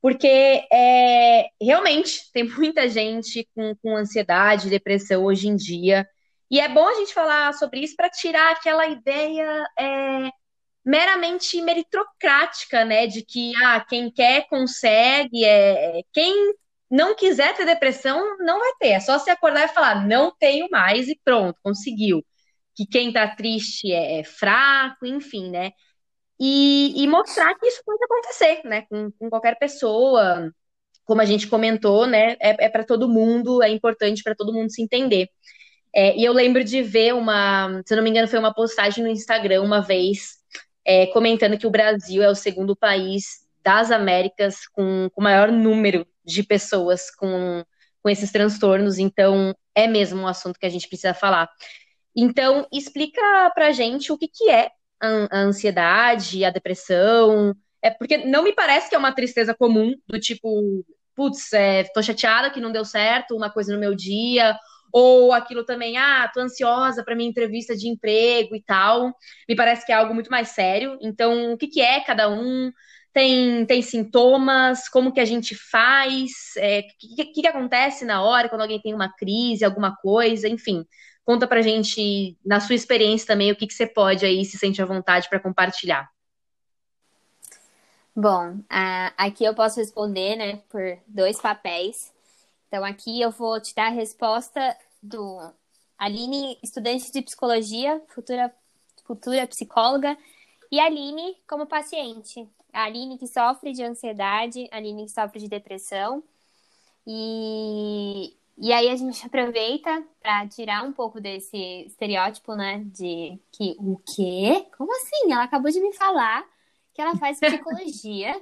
Porque é, realmente tem muita gente com, com ansiedade e depressão hoje em dia. E é bom a gente falar sobre isso para tirar aquela ideia é, meramente meritocrática, né? De que ah, quem quer consegue, é quem não quiser ter depressão não vai ter. É só se acordar e falar não tenho mais e pronto, conseguiu. Que quem tá triste é, é fraco, enfim, né? E, e, mostrar que isso pode acontecer, né? Com, com qualquer pessoa, como a gente comentou, né? É, é para todo mundo, é importante para todo mundo se entender. É, e eu lembro de ver uma, se não me engano, foi uma postagem no Instagram uma vez é, comentando que o Brasil é o segundo país das Américas com o maior número de pessoas com, com esses transtornos, então é mesmo um assunto que a gente precisa falar. Então, explica pra gente o que, que é a, a ansiedade, a depressão, é porque não me parece que é uma tristeza comum, do tipo, putz, é, tô chateada que não deu certo uma coisa no meu dia, ou aquilo também, ah, tô ansiosa para minha entrevista de emprego e tal. Me parece que é algo muito mais sério. Então, o que, que é cada um? Tem, tem sintomas? Como que a gente faz? O é, que, que, que acontece na hora quando alguém tem uma crise, alguma coisa? Enfim, conta pra gente, na sua experiência também, o que, que você pode aí se sente à vontade para compartilhar. Bom, aqui eu posso responder, né, por dois papéis. Então, aqui eu vou te dar a resposta do Aline, estudante de psicologia, futura, futura psicóloga, e Aline como paciente. A Aline que sofre de ansiedade, a Aline que sofre de depressão. E, E aí a gente aproveita para tirar um pouco desse estereótipo, né? De que o quê? Como assim? Ela acabou de me falar que ela faz psicologia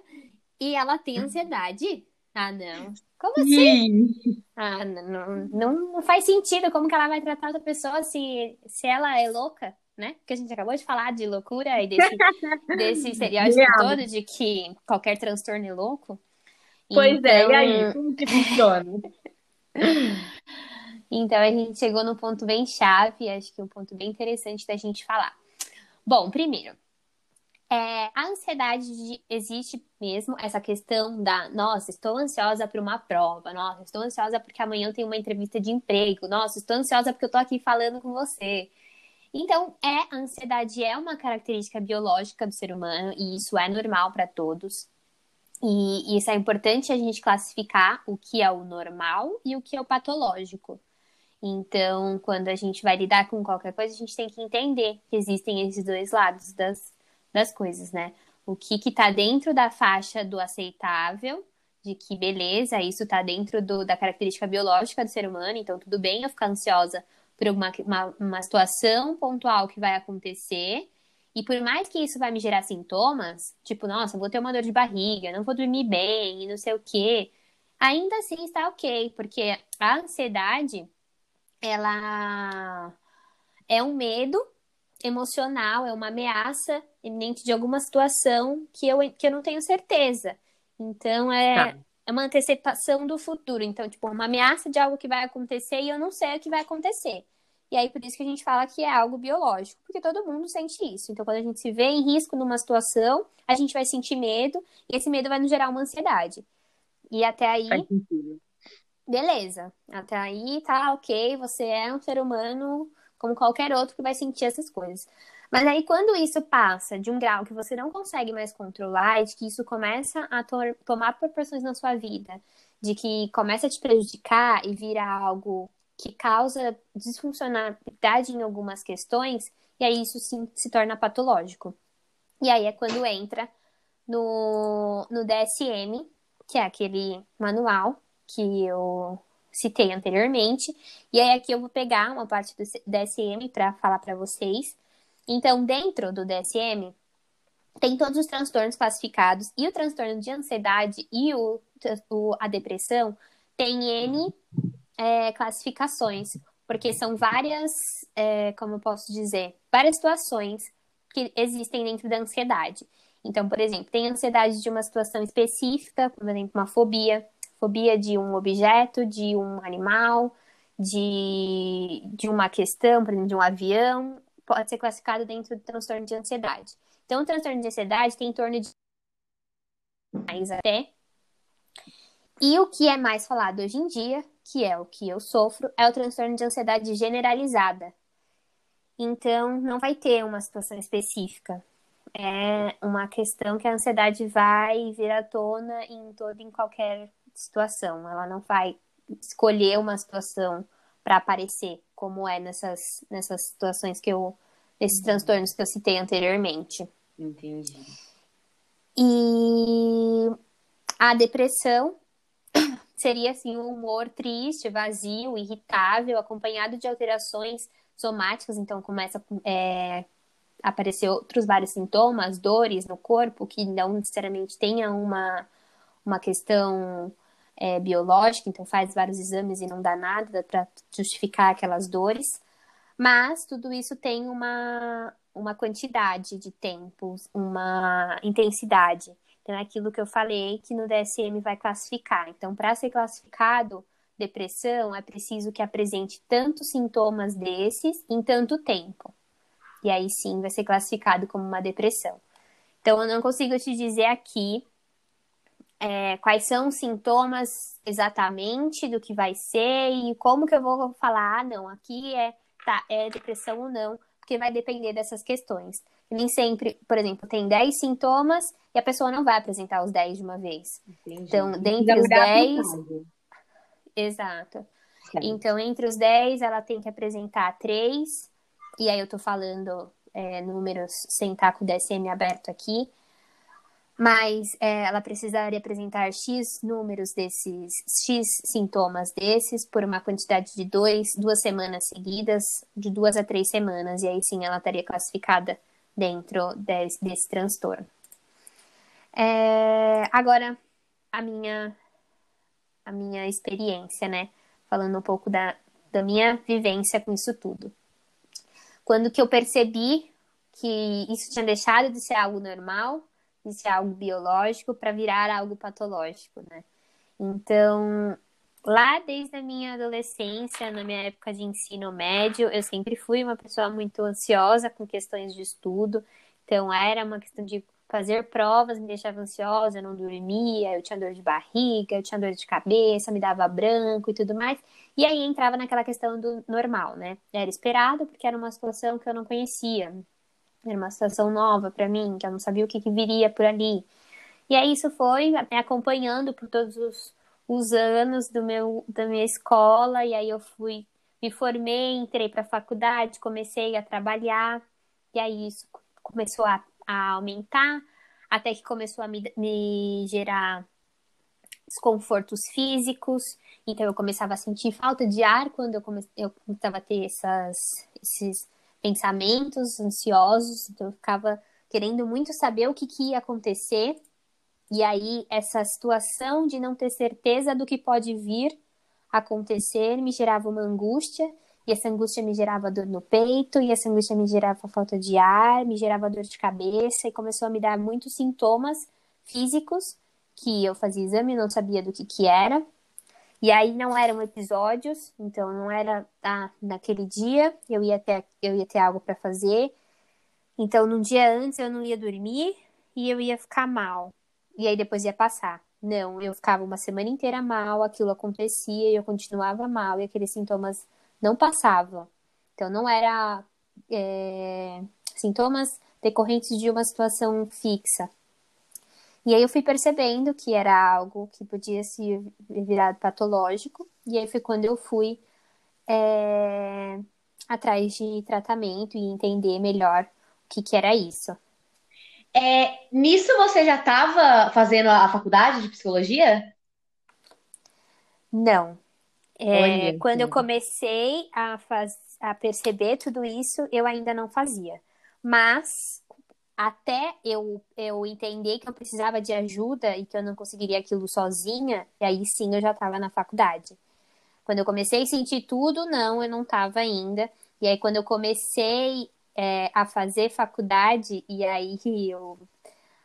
e ela tem ansiedade. Ah, não. Como assim? Sim. Ah, não, não, não faz sentido como que ela vai tratar outra pessoa se, se ela é louca, né? Porque a gente acabou de falar de loucura e desse, desse estereótipo todo de que qualquer transtorno é louco. Pois então... é, e aí, então como que funciona? Então a gente chegou no ponto bem chave, acho que é um ponto bem interessante da gente falar. Bom, primeiro, é, a ansiedade existe mesmo, essa questão da, nossa, estou ansiosa por uma prova, nossa, estou ansiosa porque amanhã eu tenho uma entrevista de emprego, nossa, estou ansiosa porque eu estou aqui falando com você. Então, é, a ansiedade é uma característica biológica do ser humano e isso é normal para todos. E, isso é importante a gente classificar o que é o normal e o que é o patológico. Então, quando a gente vai lidar com qualquer coisa, a gente tem que entender que existem esses dois lados das, das coisas, né? O que que tá dentro da faixa do aceitável, de que beleza, isso tá dentro do, da característica biológica do ser humano, então tudo bem eu ficar ansiosa por uma, uma, uma situação pontual que vai acontecer, e por mais que isso vai me gerar sintomas, tipo, nossa, vou ter uma dor de barriga, não vou dormir bem, e não sei o quê, ainda assim está ok, porque a ansiedade, ela é um medo emocional, é uma ameaça iminente de alguma situação que eu, que eu não tenho certeza. Então, é, tá. é uma antecipação do futuro. Então, tipo, uma ameaça de algo que vai acontecer e eu não sei o que vai acontecer. E aí, por isso que a gente fala que é algo biológico, porque todo mundo sente isso. Então, quando a gente se vê em risco numa situação, a gente vai sentir medo, e esse medo vai nos gerar uma ansiedade. E até aí. Beleza. Até aí tá ok, você é um ser humano como qualquer outro que vai sentir essas coisas. Mas aí, quando isso passa de um grau que você não consegue mais controlar, de que isso começa a to tomar proporções na sua vida, de que começa a te prejudicar e vira algo que causa disfuncionalidade em algumas questões, e aí isso se, se torna patológico. E aí é quando entra no, no DSM, que é aquele manual que eu citei anteriormente. E aí aqui eu vou pegar uma parte do DSM para falar para vocês. Então, dentro do DSM, tem todos os transtornos classificados e o transtorno de ansiedade e o, o a depressão tem N é, classificações, porque são várias, é, como eu posso dizer, várias situações que existem dentro da ansiedade. Então, por exemplo, tem ansiedade de uma situação específica, por exemplo, uma fobia, fobia de um objeto, de um animal, de, de uma questão, por exemplo, de um avião, pode ser classificado dentro do transtorno de ansiedade. Então, o transtorno de ansiedade tem em torno de mais até. E o que é mais falado hoje em dia que é o que eu sofro, é o transtorno de ansiedade generalizada. Então, não vai ter uma situação específica. É uma questão que a ansiedade vai vir à tona em toda em qualquer situação. Ela não vai escolher uma situação para aparecer, como é nessas, nessas situações que eu. nesses uhum. transtornos que eu citei anteriormente. Entendi. E a depressão seria assim um humor triste, vazio, irritável, acompanhado de alterações somáticas, então começa a é, aparecer outros vários sintomas, dores no corpo, que não necessariamente tenha uma, uma questão é, biológica, então faz vários exames e não dá nada para justificar aquelas dores. Mas tudo isso tem uma, uma quantidade de tempos, uma intensidade. Então, é aquilo que eu falei que no DSM vai classificar. Então, para ser classificado depressão, é preciso que apresente tantos sintomas desses em tanto tempo. E aí sim vai ser classificado como uma depressão. Então, eu não consigo te dizer aqui é, quais são os sintomas exatamente do que vai ser e como que eu vou falar, ah, não, aqui é, tá, é depressão ou não, porque vai depender dessas questões. Nem sempre, por exemplo, tem 10 sintomas e a pessoa não vai apresentar os 10 de uma vez. Entendi. Então, dentre os 10. Exato. Então, entre os 10, ela tem que apresentar 3. E aí eu tô falando é, números sem estar com o DSM aberto aqui. Mas é, ela precisaria apresentar X números desses, X sintomas desses por uma quantidade de dois, duas semanas seguidas, de duas a três semanas, e aí sim ela estaria classificada dentro desse, desse transtorno. É, agora, a minha, a minha experiência, né? Falando um pouco da, da minha vivência com isso tudo. Quando que eu percebi que isso tinha deixado de ser algo normal, de ser algo biológico, para virar algo patológico, né? Então, lá desde a minha adolescência, na minha época de ensino médio, eu sempre fui uma pessoa muito ansiosa com questões de estudo. Então, era uma questão de fazer provas me deixava ansiosa, eu não dormia, eu tinha dor de barriga, eu tinha dor de cabeça, me dava branco e tudo mais. E aí entrava naquela questão do normal, né? Era esperado porque era uma situação que eu não conhecia. Era uma situação nova para mim, que eu não sabia o que, que, viria por ali. E aí isso foi me acompanhando por todos os, os anos do meu, da minha escola, e aí eu fui, me formei, entrei para a faculdade, comecei a trabalhar, e aí isso começou a a aumentar, até que começou a me, me gerar desconfortos físicos. Então eu começava a sentir falta de ar quando eu, eu começava a ter essas, esses pensamentos ansiosos. Então eu ficava querendo muito saber o que, que ia acontecer. E aí essa situação de não ter certeza do que pode vir acontecer me gerava uma angústia e essa angústia me gerava dor no peito, e essa angústia me gerava falta de ar, me gerava dor de cabeça, e começou a me dar muitos sintomas físicos que eu fazia exame e não sabia do que que era. E aí não eram episódios, então não era ah, naquele dia, eu ia ter, eu ia ter algo para fazer. Então, num dia antes eu não ia dormir e eu ia ficar mal. E aí depois ia passar. Não, eu ficava uma semana inteira mal, aquilo acontecia e eu continuava mal e aqueles sintomas não passava. Então, não era é, sintomas decorrentes de uma situação fixa. E aí eu fui percebendo que era algo que podia se virar patológico, e aí foi quando eu fui é, atrás de tratamento e entender melhor o que, que era isso. É, nisso você já estava fazendo a faculdade de psicologia? Não, é, quando eu comecei a, faz, a perceber tudo isso, eu ainda não fazia. Mas até eu, eu entender que eu precisava de ajuda e que eu não conseguiria aquilo sozinha, e aí sim eu já estava na faculdade. Quando eu comecei a sentir tudo, não, eu não estava ainda. E aí quando eu comecei é, a fazer faculdade, e aí eu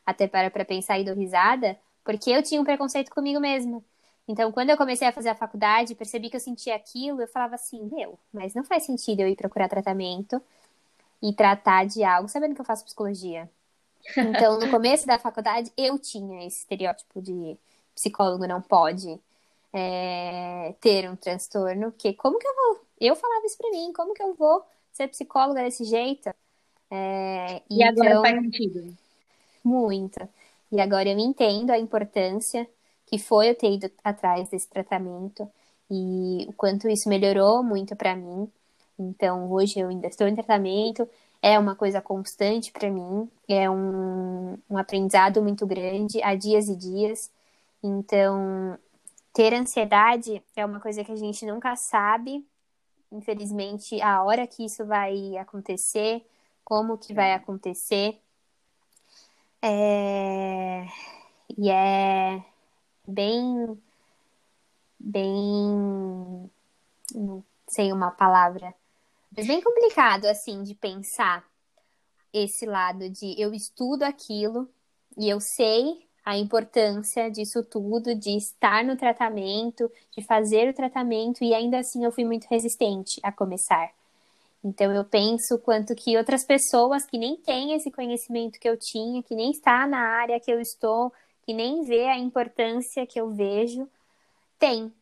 até para para pensar e dou risada, porque eu tinha um preconceito comigo mesma. Então, quando eu comecei a fazer a faculdade, percebi que eu sentia aquilo, eu falava assim, meu, mas não faz sentido eu ir procurar tratamento e tratar de algo, sabendo que eu faço psicologia. Então, no começo da faculdade, eu tinha esse estereótipo de psicólogo não pode é, ter um transtorno, que como que eu vou? Eu falava isso pra mim, como que eu vou ser psicóloga desse jeito? É, e então, agora faz sentido? Muito. E agora eu entendo a importância que foi eu ter ido atrás desse tratamento e o quanto isso melhorou muito para mim. Então, hoje eu ainda estou em tratamento, é uma coisa constante para mim, é um, um aprendizado muito grande, há dias e dias. Então, ter ansiedade é uma coisa que a gente nunca sabe, infelizmente, a hora que isso vai acontecer, como que vai acontecer. É... E é bem, bem, não sei uma palavra, mas bem complicado, assim, de pensar esse lado de eu estudo aquilo e eu sei a importância disso tudo, de estar no tratamento, de fazer o tratamento, e ainda assim eu fui muito resistente a começar. Então eu penso quanto que outras pessoas que nem têm esse conhecimento que eu tinha, que nem está na área que eu estou, que nem vê a importância que eu vejo, tem,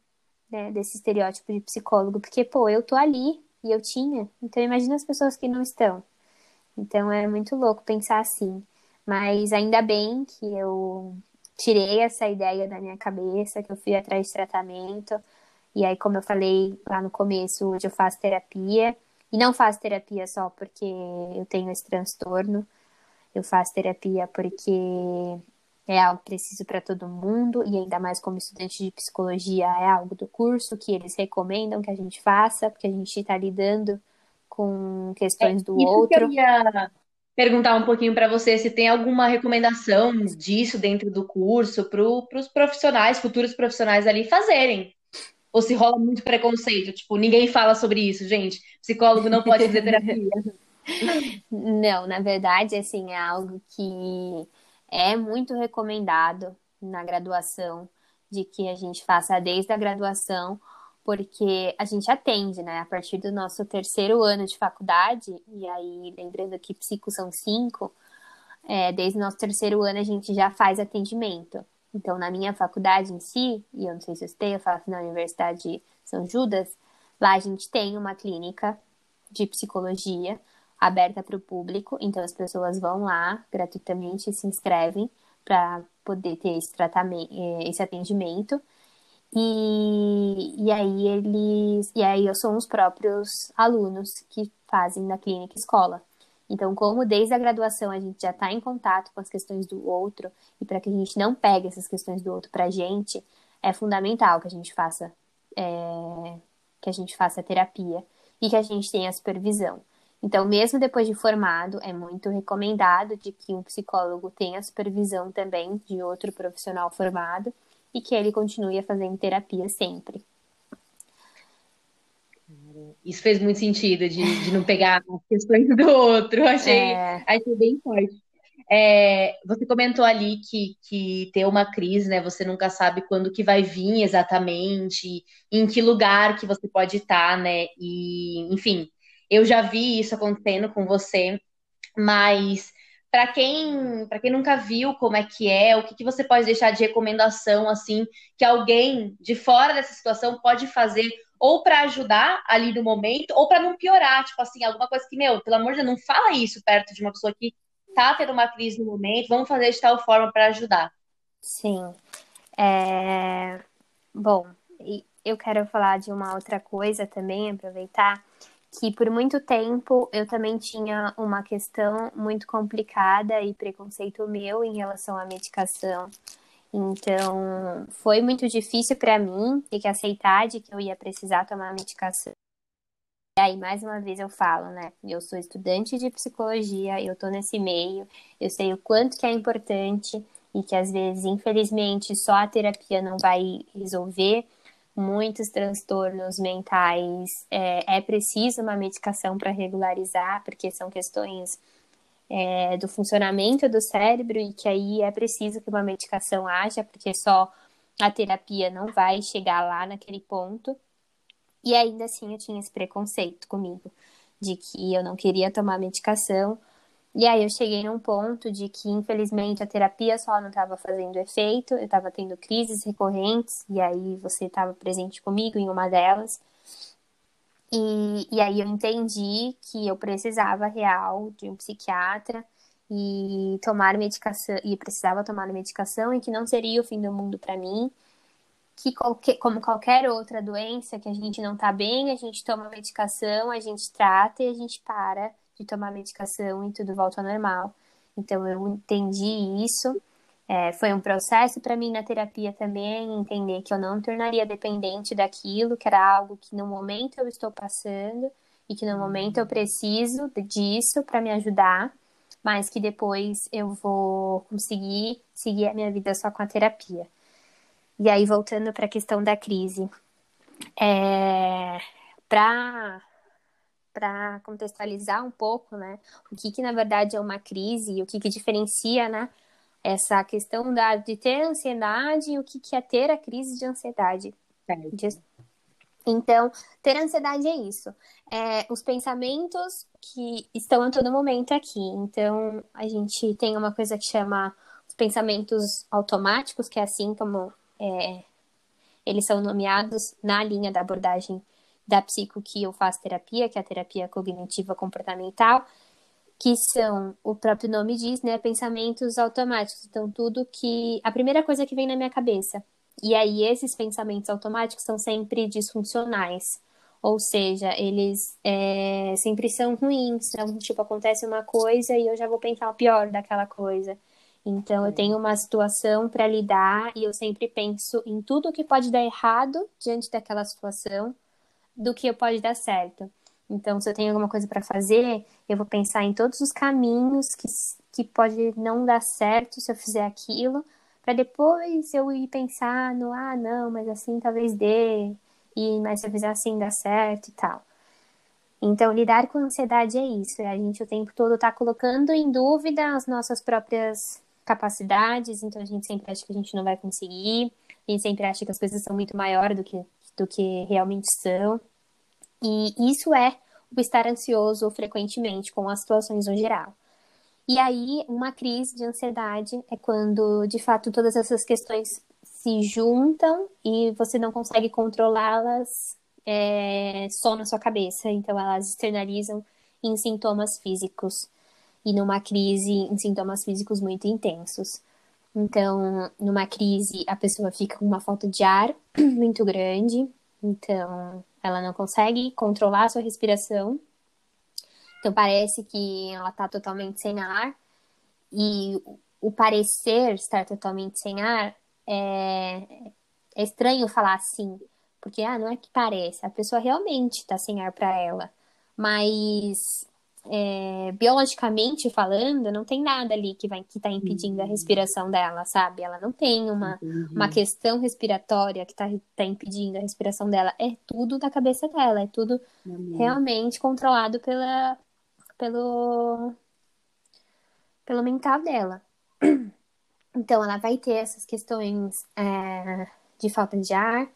né, desse estereótipo de psicólogo, porque, pô, eu tô ali e eu tinha, então imagina as pessoas que não estão. Então é muito louco pensar assim, mas ainda bem que eu tirei essa ideia da minha cabeça, que eu fui atrás de tratamento, e aí, como eu falei lá no começo, hoje eu faço terapia, e não faço terapia só porque eu tenho esse transtorno, eu faço terapia porque é algo preciso para todo mundo, e ainda mais como estudante de psicologia, é algo do curso que eles recomendam que a gente faça, porque a gente está lidando com questões é, do outro. Que eu ia perguntar um pouquinho para você se tem alguma recomendação disso dentro do curso para os profissionais, futuros profissionais ali fazerem. Ou se rola muito preconceito, tipo, ninguém fala sobre isso, gente. Psicólogo não pode fazer terapia. Não, na verdade, assim, é algo que é muito recomendado na graduação, de que a gente faça desde a graduação, porque a gente atende, né? A partir do nosso terceiro ano de faculdade, e aí lembrando que psico são cinco, é, desde o nosso terceiro ano a gente já faz atendimento. Então, na minha faculdade em si, e eu não sei se eu tenho, eu faço na Universidade São Judas, lá a gente tem uma clínica de psicologia aberta para o público, então as pessoas vão lá gratuitamente e se inscrevem para poder ter esse tratamento, é, esse atendimento. E, e aí eles. E aí eu sou os próprios alunos que fazem na clínica escola. Então, como desde a graduação a gente já está em contato com as questões do outro, e para que a gente não pegue essas questões do outro para a gente, é fundamental que a gente faça é, que a gente faça terapia e que a gente tenha supervisão. Então, mesmo depois de formado, é muito recomendado de que um psicólogo tenha supervisão também de outro profissional formado e que ele continue fazendo terapia sempre. Isso fez muito sentido, de, de não pegar as questões do outro. Achei, é... achei bem forte. É, você comentou ali que, que ter uma crise, né? Você nunca sabe quando que vai vir exatamente, em que lugar que você pode estar, né? E, enfim, eu já vi isso acontecendo com você, mas para quem, para quem nunca viu como é que é, o que, que você pode deixar de recomendação assim que alguém de fora dessa situação pode fazer ou para ajudar ali no momento ou para não piorar, tipo assim, alguma coisa que, meu, pelo amor de Deus, não fala isso perto de uma pessoa que tá tendo uma crise no momento, vamos fazer de tal forma para ajudar. Sim. É... Bom, eu quero falar de uma outra coisa também, aproveitar que por muito tempo eu também tinha uma questão muito complicada e preconceito meu em relação à medicação. Então, foi muito difícil para mim ter que aceitar de que eu ia precisar tomar medicação. E aí, mais uma vez eu falo, né? Eu sou estudante de psicologia, eu tô nesse meio, eu sei o quanto que é importante e que às vezes, infelizmente, só a terapia não vai resolver muitos transtornos mentais, é, é preciso uma medicação para regularizar, porque são questões é, do funcionamento do cérebro e que aí é preciso que uma medicação haja, porque só a terapia não vai chegar lá naquele ponto. E ainda assim eu tinha esse preconceito comigo, de que eu não queria tomar medicação e aí eu cheguei num ponto de que, infelizmente, a terapia só não estava fazendo efeito, eu estava tendo crises recorrentes, e aí você estava presente comigo em uma delas. E, e aí eu entendi que eu precisava real de um psiquiatra e tomar medicação, e precisava tomar medicação, e que não seria o fim do mundo para mim, que qualquer, como qualquer outra doença que a gente não tá bem, a gente toma medicação, a gente trata e a gente para de tomar medicação e tudo volta ao normal. Então eu entendi isso. É, foi um processo para mim na terapia também, entender que eu não tornaria dependente daquilo, que era algo que no momento eu estou passando e que no momento eu preciso disso para me ajudar, mas que depois eu vou conseguir seguir a minha vida só com a terapia. E aí, voltando para a questão da crise, é, para para contextualizar um pouco, né, o que, que na verdade é uma crise e o que, que diferencia, né, essa questão da, de ter ansiedade e o que, que é ter a crise de ansiedade. Então, ter ansiedade é isso. É, os pensamentos que estão a todo momento aqui. Então, a gente tem uma coisa que chama os pensamentos automáticos, que é assim como é, eles são nomeados na linha da abordagem da psico que eu faço terapia, que é a terapia cognitiva comportamental, que são, o próprio nome diz, né, pensamentos automáticos. Então, tudo que. A primeira coisa que vem na minha cabeça. E aí, esses pensamentos automáticos são sempre disfuncionais. Ou seja, eles é, sempre são ruins. Então, tipo, acontece uma coisa e eu já vou pensar o pior daquela coisa. Então, eu tenho uma situação para lidar e eu sempre penso em tudo que pode dar errado diante daquela situação, do que pode dar certo. Então, se eu tenho alguma coisa para fazer, eu vou pensar em todos os caminhos que, que pode não dar certo se eu fizer aquilo, para depois eu ir pensar no, ah, não, mas assim talvez dê, e mas se eu fizer assim dá certo e tal. Então, lidar com ansiedade é isso, é a gente o tempo todo está colocando em dúvida as nossas próprias capacidades, então a gente sempre acha que a gente não vai conseguir, a gente sempre acha que as coisas são muito maiores do que, do que realmente são. E isso é o estar ansioso frequentemente com as situações no geral. E aí, uma crise de ansiedade é quando, de fato, todas essas questões se juntam e você não consegue controlá-las é, só na sua cabeça. Então, elas externalizam em sintomas físicos e numa crise em sintomas físicos muito intensos. Então, numa crise, a pessoa fica com uma falta de ar muito grande, então ela não consegue controlar a sua respiração. Então, parece que ela está totalmente sem ar, e o parecer estar totalmente sem ar é, é estranho falar assim, porque ah, não é que parece, a pessoa realmente está sem ar para ela, mas é, biologicamente falando, não tem nada ali que vai que está impedindo a uhum. respiração dela, sabe? Ela não tem uma, uma questão respiratória que está tá impedindo a respiração dela. É tudo da cabeça dela, é tudo uhum. realmente controlado pela, pelo, pelo mental dela. Então, ela vai ter essas questões é, de falta de ar,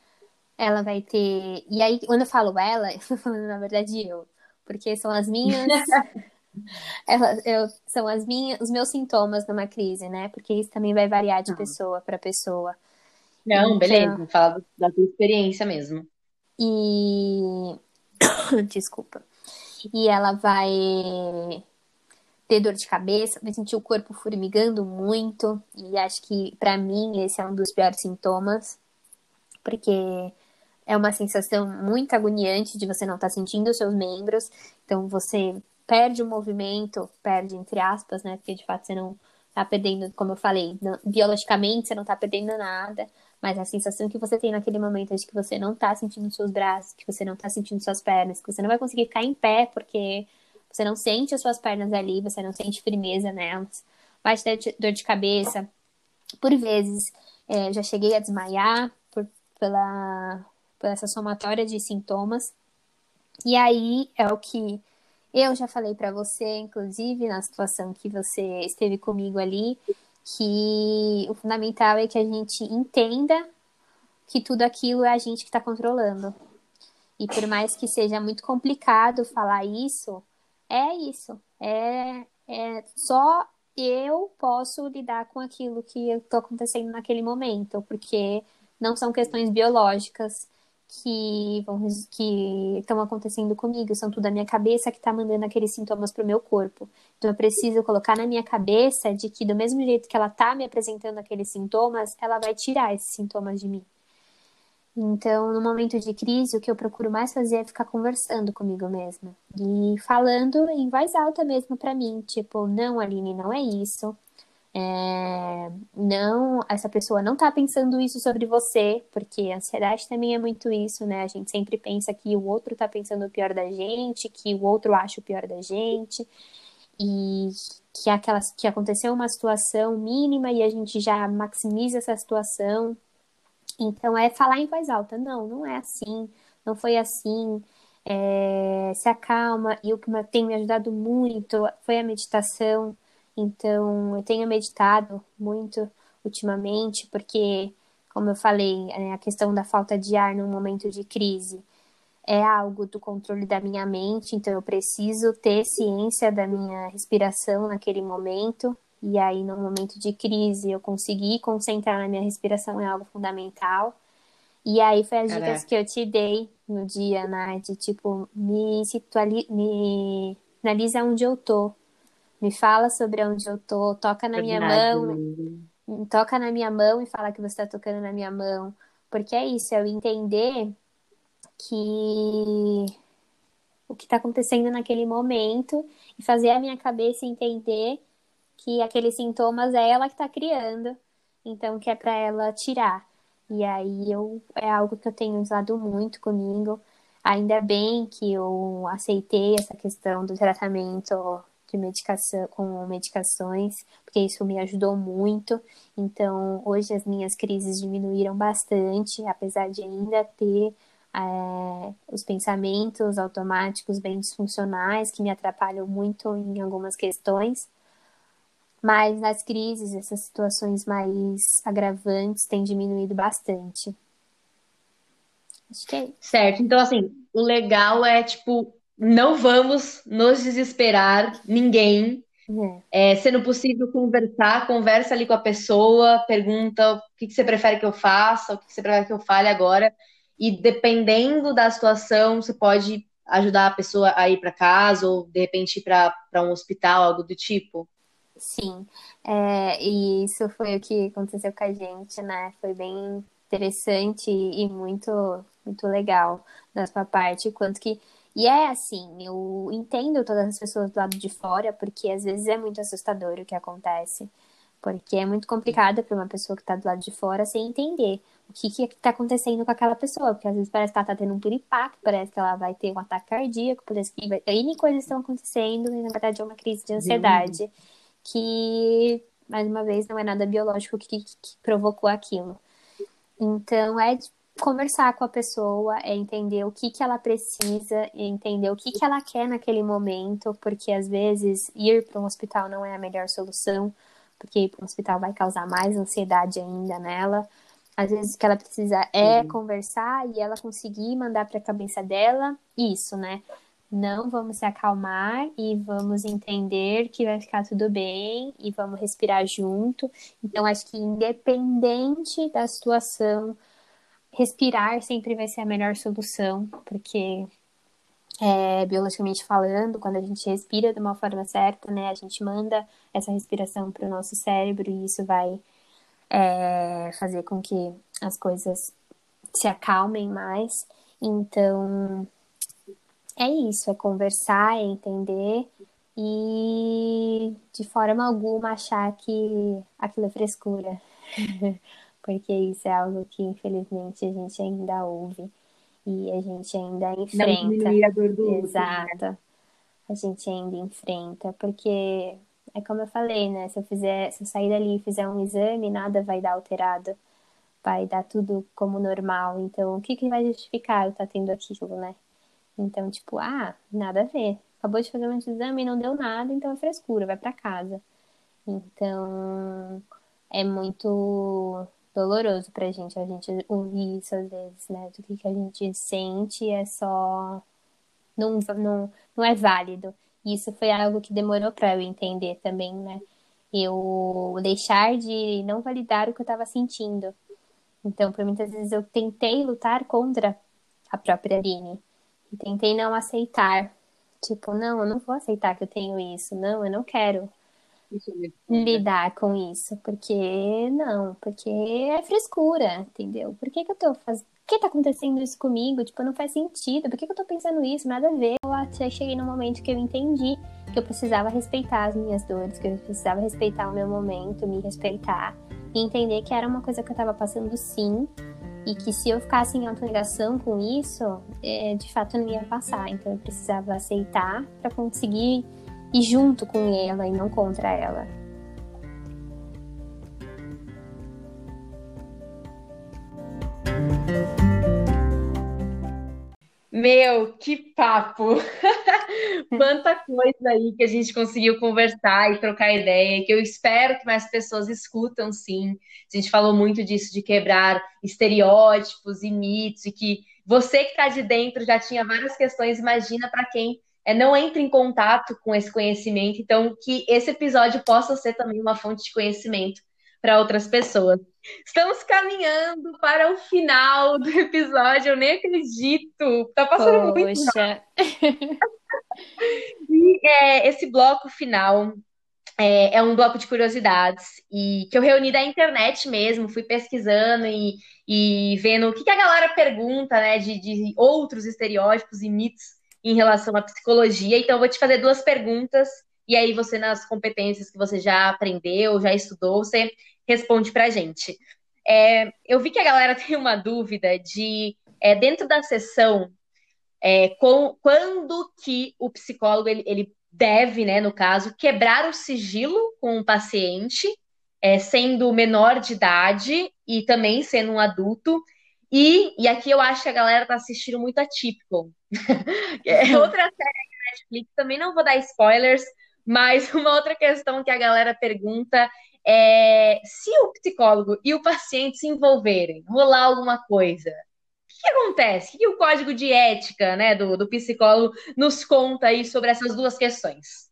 ela vai ter. E aí, quando eu falo ela, eu tô falando, na verdade, eu porque são as minhas. Elas, eu, são as minhas, os meus sintomas numa crise, né? Porque isso também vai variar de pessoa para pessoa. Não, então, beleza, fala da tua experiência mesmo. E. Desculpa. E ela vai ter dor de cabeça, vai sentir o corpo formigando muito. E acho que, para mim, esse é um dos piores sintomas. Porque é uma sensação muito agoniante de você não estar tá sentindo os seus membros. Então você perde o movimento, perde entre aspas, né? Porque de fato você não tá perdendo, como eu falei, não, biologicamente você não tá perdendo nada, mas a sensação que você tem naquele momento é de que você não tá sentindo seus braços, que você não tá sentindo suas pernas, que você não vai conseguir ficar em pé porque você não sente as suas pernas ali, você não sente firmeza nelas. Vai te dar dor de cabeça. Por vezes, é, já cheguei a desmaiar por, pela, essa somatória de sintomas. E aí é o que eu já falei para você, inclusive na situação que você esteve comigo ali, que o fundamental é que a gente entenda que tudo aquilo é a gente que está controlando. E por mais que seja muito complicado falar isso, é isso. É, é só eu posso lidar com aquilo que estou acontecendo naquele momento, porque não são questões biológicas, que vão que estão acontecendo comigo, são tudo a minha cabeça que está mandando aqueles sintomas para o meu corpo. Então eu preciso colocar na minha cabeça de que do mesmo jeito que ela está me apresentando aqueles sintomas, ela vai tirar esses sintomas de mim. Então, no momento de crise, o que eu procuro mais fazer é ficar conversando comigo mesma e falando em voz alta mesmo para mim, tipo, não, Aline, não é isso. É, não, essa pessoa não tá pensando isso sobre você, porque a ansiedade também é muito isso, né? A gente sempre pensa que o outro tá pensando o pior da gente, que o outro acha o pior da gente, e que, aquelas, que aconteceu uma situação mínima e a gente já maximiza essa situação. Então é falar em voz alta, não, não é assim, não foi assim. É, se acalma, e o que tem me ajudado muito foi a meditação então, eu tenho meditado muito ultimamente, porque, como eu falei, né, a questão da falta de ar num momento de crise é algo do controle da minha mente, então eu preciso ter ciência da minha respiração naquele momento. E aí, no momento de crise, eu conseguir concentrar na minha respiração é algo fundamental. E aí foi as dicas que eu te dei no dia, né? De tipo, me, situali me analisa onde eu tô me fala sobre onde eu tô, toca na minha mão, toca na minha mão e fala que você está tocando na minha mão. Porque é isso, é eu entender que o que está acontecendo naquele momento e fazer a minha cabeça entender que aqueles sintomas é ela que está criando, então que é para ela tirar. E aí eu é algo que eu tenho usado muito comigo. Ainda bem que eu aceitei essa questão do tratamento de medicação com medicações, porque isso me ajudou muito. Então, hoje as minhas crises diminuíram bastante, apesar de ainda ter é, os pensamentos automáticos bem disfuncionais que me atrapalham muito em algumas questões. Mas nas crises, essas situações mais agravantes têm diminuído bastante. Acho que é isso. Certo. Então, assim, o legal é, tipo, não vamos nos desesperar, ninguém. É. É, sendo possível conversar, conversa ali com a pessoa, pergunta o que, que você prefere que eu faça, o que, que você prefere que eu fale agora. E dependendo da situação, você pode ajudar a pessoa a ir para casa ou de repente ir para um hospital, algo do tipo. Sim, é, e isso foi o que aconteceu com a gente, né? Foi bem interessante e muito, muito legal da sua parte, quanto que e é assim, eu entendo todas as pessoas do lado de fora, porque às vezes é muito assustador o que acontece. Porque é muito complicado para uma pessoa que está do lado de fora sem entender o que está acontecendo com aquela pessoa. Porque às vezes parece que ela está tendo um piripaque, parece que ela vai ter um ataque cardíaco, parece que vai... N coisas estão acontecendo e na verdade é uma crise de ansiedade. Uhum que, mais uma vez, não é nada biológico que, que provocou aquilo. Então, é conversar com a pessoa, é entender o que, que ela precisa, é entender o que, que ela quer naquele momento, porque às vezes ir para um hospital não é a melhor solução, porque ir para um hospital vai causar mais ansiedade ainda nela. Às vezes o que ela precisa é uhum. conversar e ela conseguir mandar para a cabeça dela isso, né? não vamos se acalmar e vamos entender que vai ficar tudo bem e vamos respirar junto. Então, acho que independente da situação, respirar sempre vai ser a melhor solução, porque é, biologicamente falando, quando a gente respira de uma forma certa, né, a gente manda essa respiração para o nosso cérebro e isso vai é, fazer com que as coisas se acalmem mais. Então, é isso, é conversar, é entender e de forma alguma achar que aquilo é frescura. Porque isso é algo que infelizmente a gente ainda ouve e a gente ainda enfrenta. Não a dor do? Exato. Né? A gente ainda enfrenta, porque é como eu falei, né? Se eu fizer, se eu sair dali e fizer um exame, nada vai dar alterado. Vai dar tudo como normal. Então, o que, que vai justificar eu estar tá tendo aquilo, né? Então, tipo, ah, nada a ver. Acabou de fazer um exame e não deu nada, então é frescura, vai para casa. Então, é muito doloroso pra gente, a gente ouvir isso às vezes, né? Do que, que a gente sente é só. Não, não, não é válido. Isso foi algo que demorou pra eu entender também, né? Eu deixar de não validar o que eu tava sentindo. Então, por muitas vezes eu tentei lutar contra a própria Aline. E tentei não aceitar. Tipo, não, eu não vou aceitar que eu tenho isso. Não, eu não quero lidar com isso. Porque não, porque é frescura, entendeu? Por que, que eu tô fazendo. Por que tá acontecendo isso comigo? Tipo, não faz sentido. Por que, que eu tô pensando isso? Nada a ver. Eu até cheguei no momento que eu entendi que eu precisava respeitar as minhas dores, que eu precisava respeitar o meu momento, me respeitar. E entender que era uma coisa que eu tava passando sim e que se eu ficasse em autonegação com isso, é, de fato não ia passar. Então eu precisava aceitar para conseguir ir junto com ela e não contra ela. Meu, que papo! Quanta coisa aí que a gente conseguiu conversar e trocar ideia, que eu espero que mais pessoas escutam, sim. A gente falou muito disso, de quebrar estereótipos e mitos, e que você que está de dentro já tinha várias questões, imagina para quem é, não entra em contato com esse conhecimento. Então, que esse episódio possa ser também uma fonte de conhecimento para outras pessoas. Estamos caminhando para o final do episódio, eu nem acredito. Tá passando Poxa. muito. e é, esse bloco final é, é, um bloco de curiosidades e que eu reuni da internet mesmo, fui pesquisando e, e vendo o que, que, a galera pergunta, né, de, de outros estereótipos e mitos em relação à psicologia. Então, eu vou te fazer duas perguntas e aí você, nas competências que você já aprendeu, já estudou, você responde para a gente. É, eu vi que a galera tem uma dúvida de, é, dentro da sessão, é, com, quando que o psicólogo ele, ele, deve, né, no caso, quebrar o sigilo com o paciente, é, sendo menor de idade e também sendo um adulto. E, e aqui eu acho que a galera tá assistindo muito atípico. é outra série da Netflix, também não vou dar spoilers, mas uma outra questão que a galera pergunta é se o psicólogo e o paciente se envolverem, rolar alguma coisa, o que acontece? O que o código de ética né, do, do psicólogo nos conta aí sobre essas duas questões?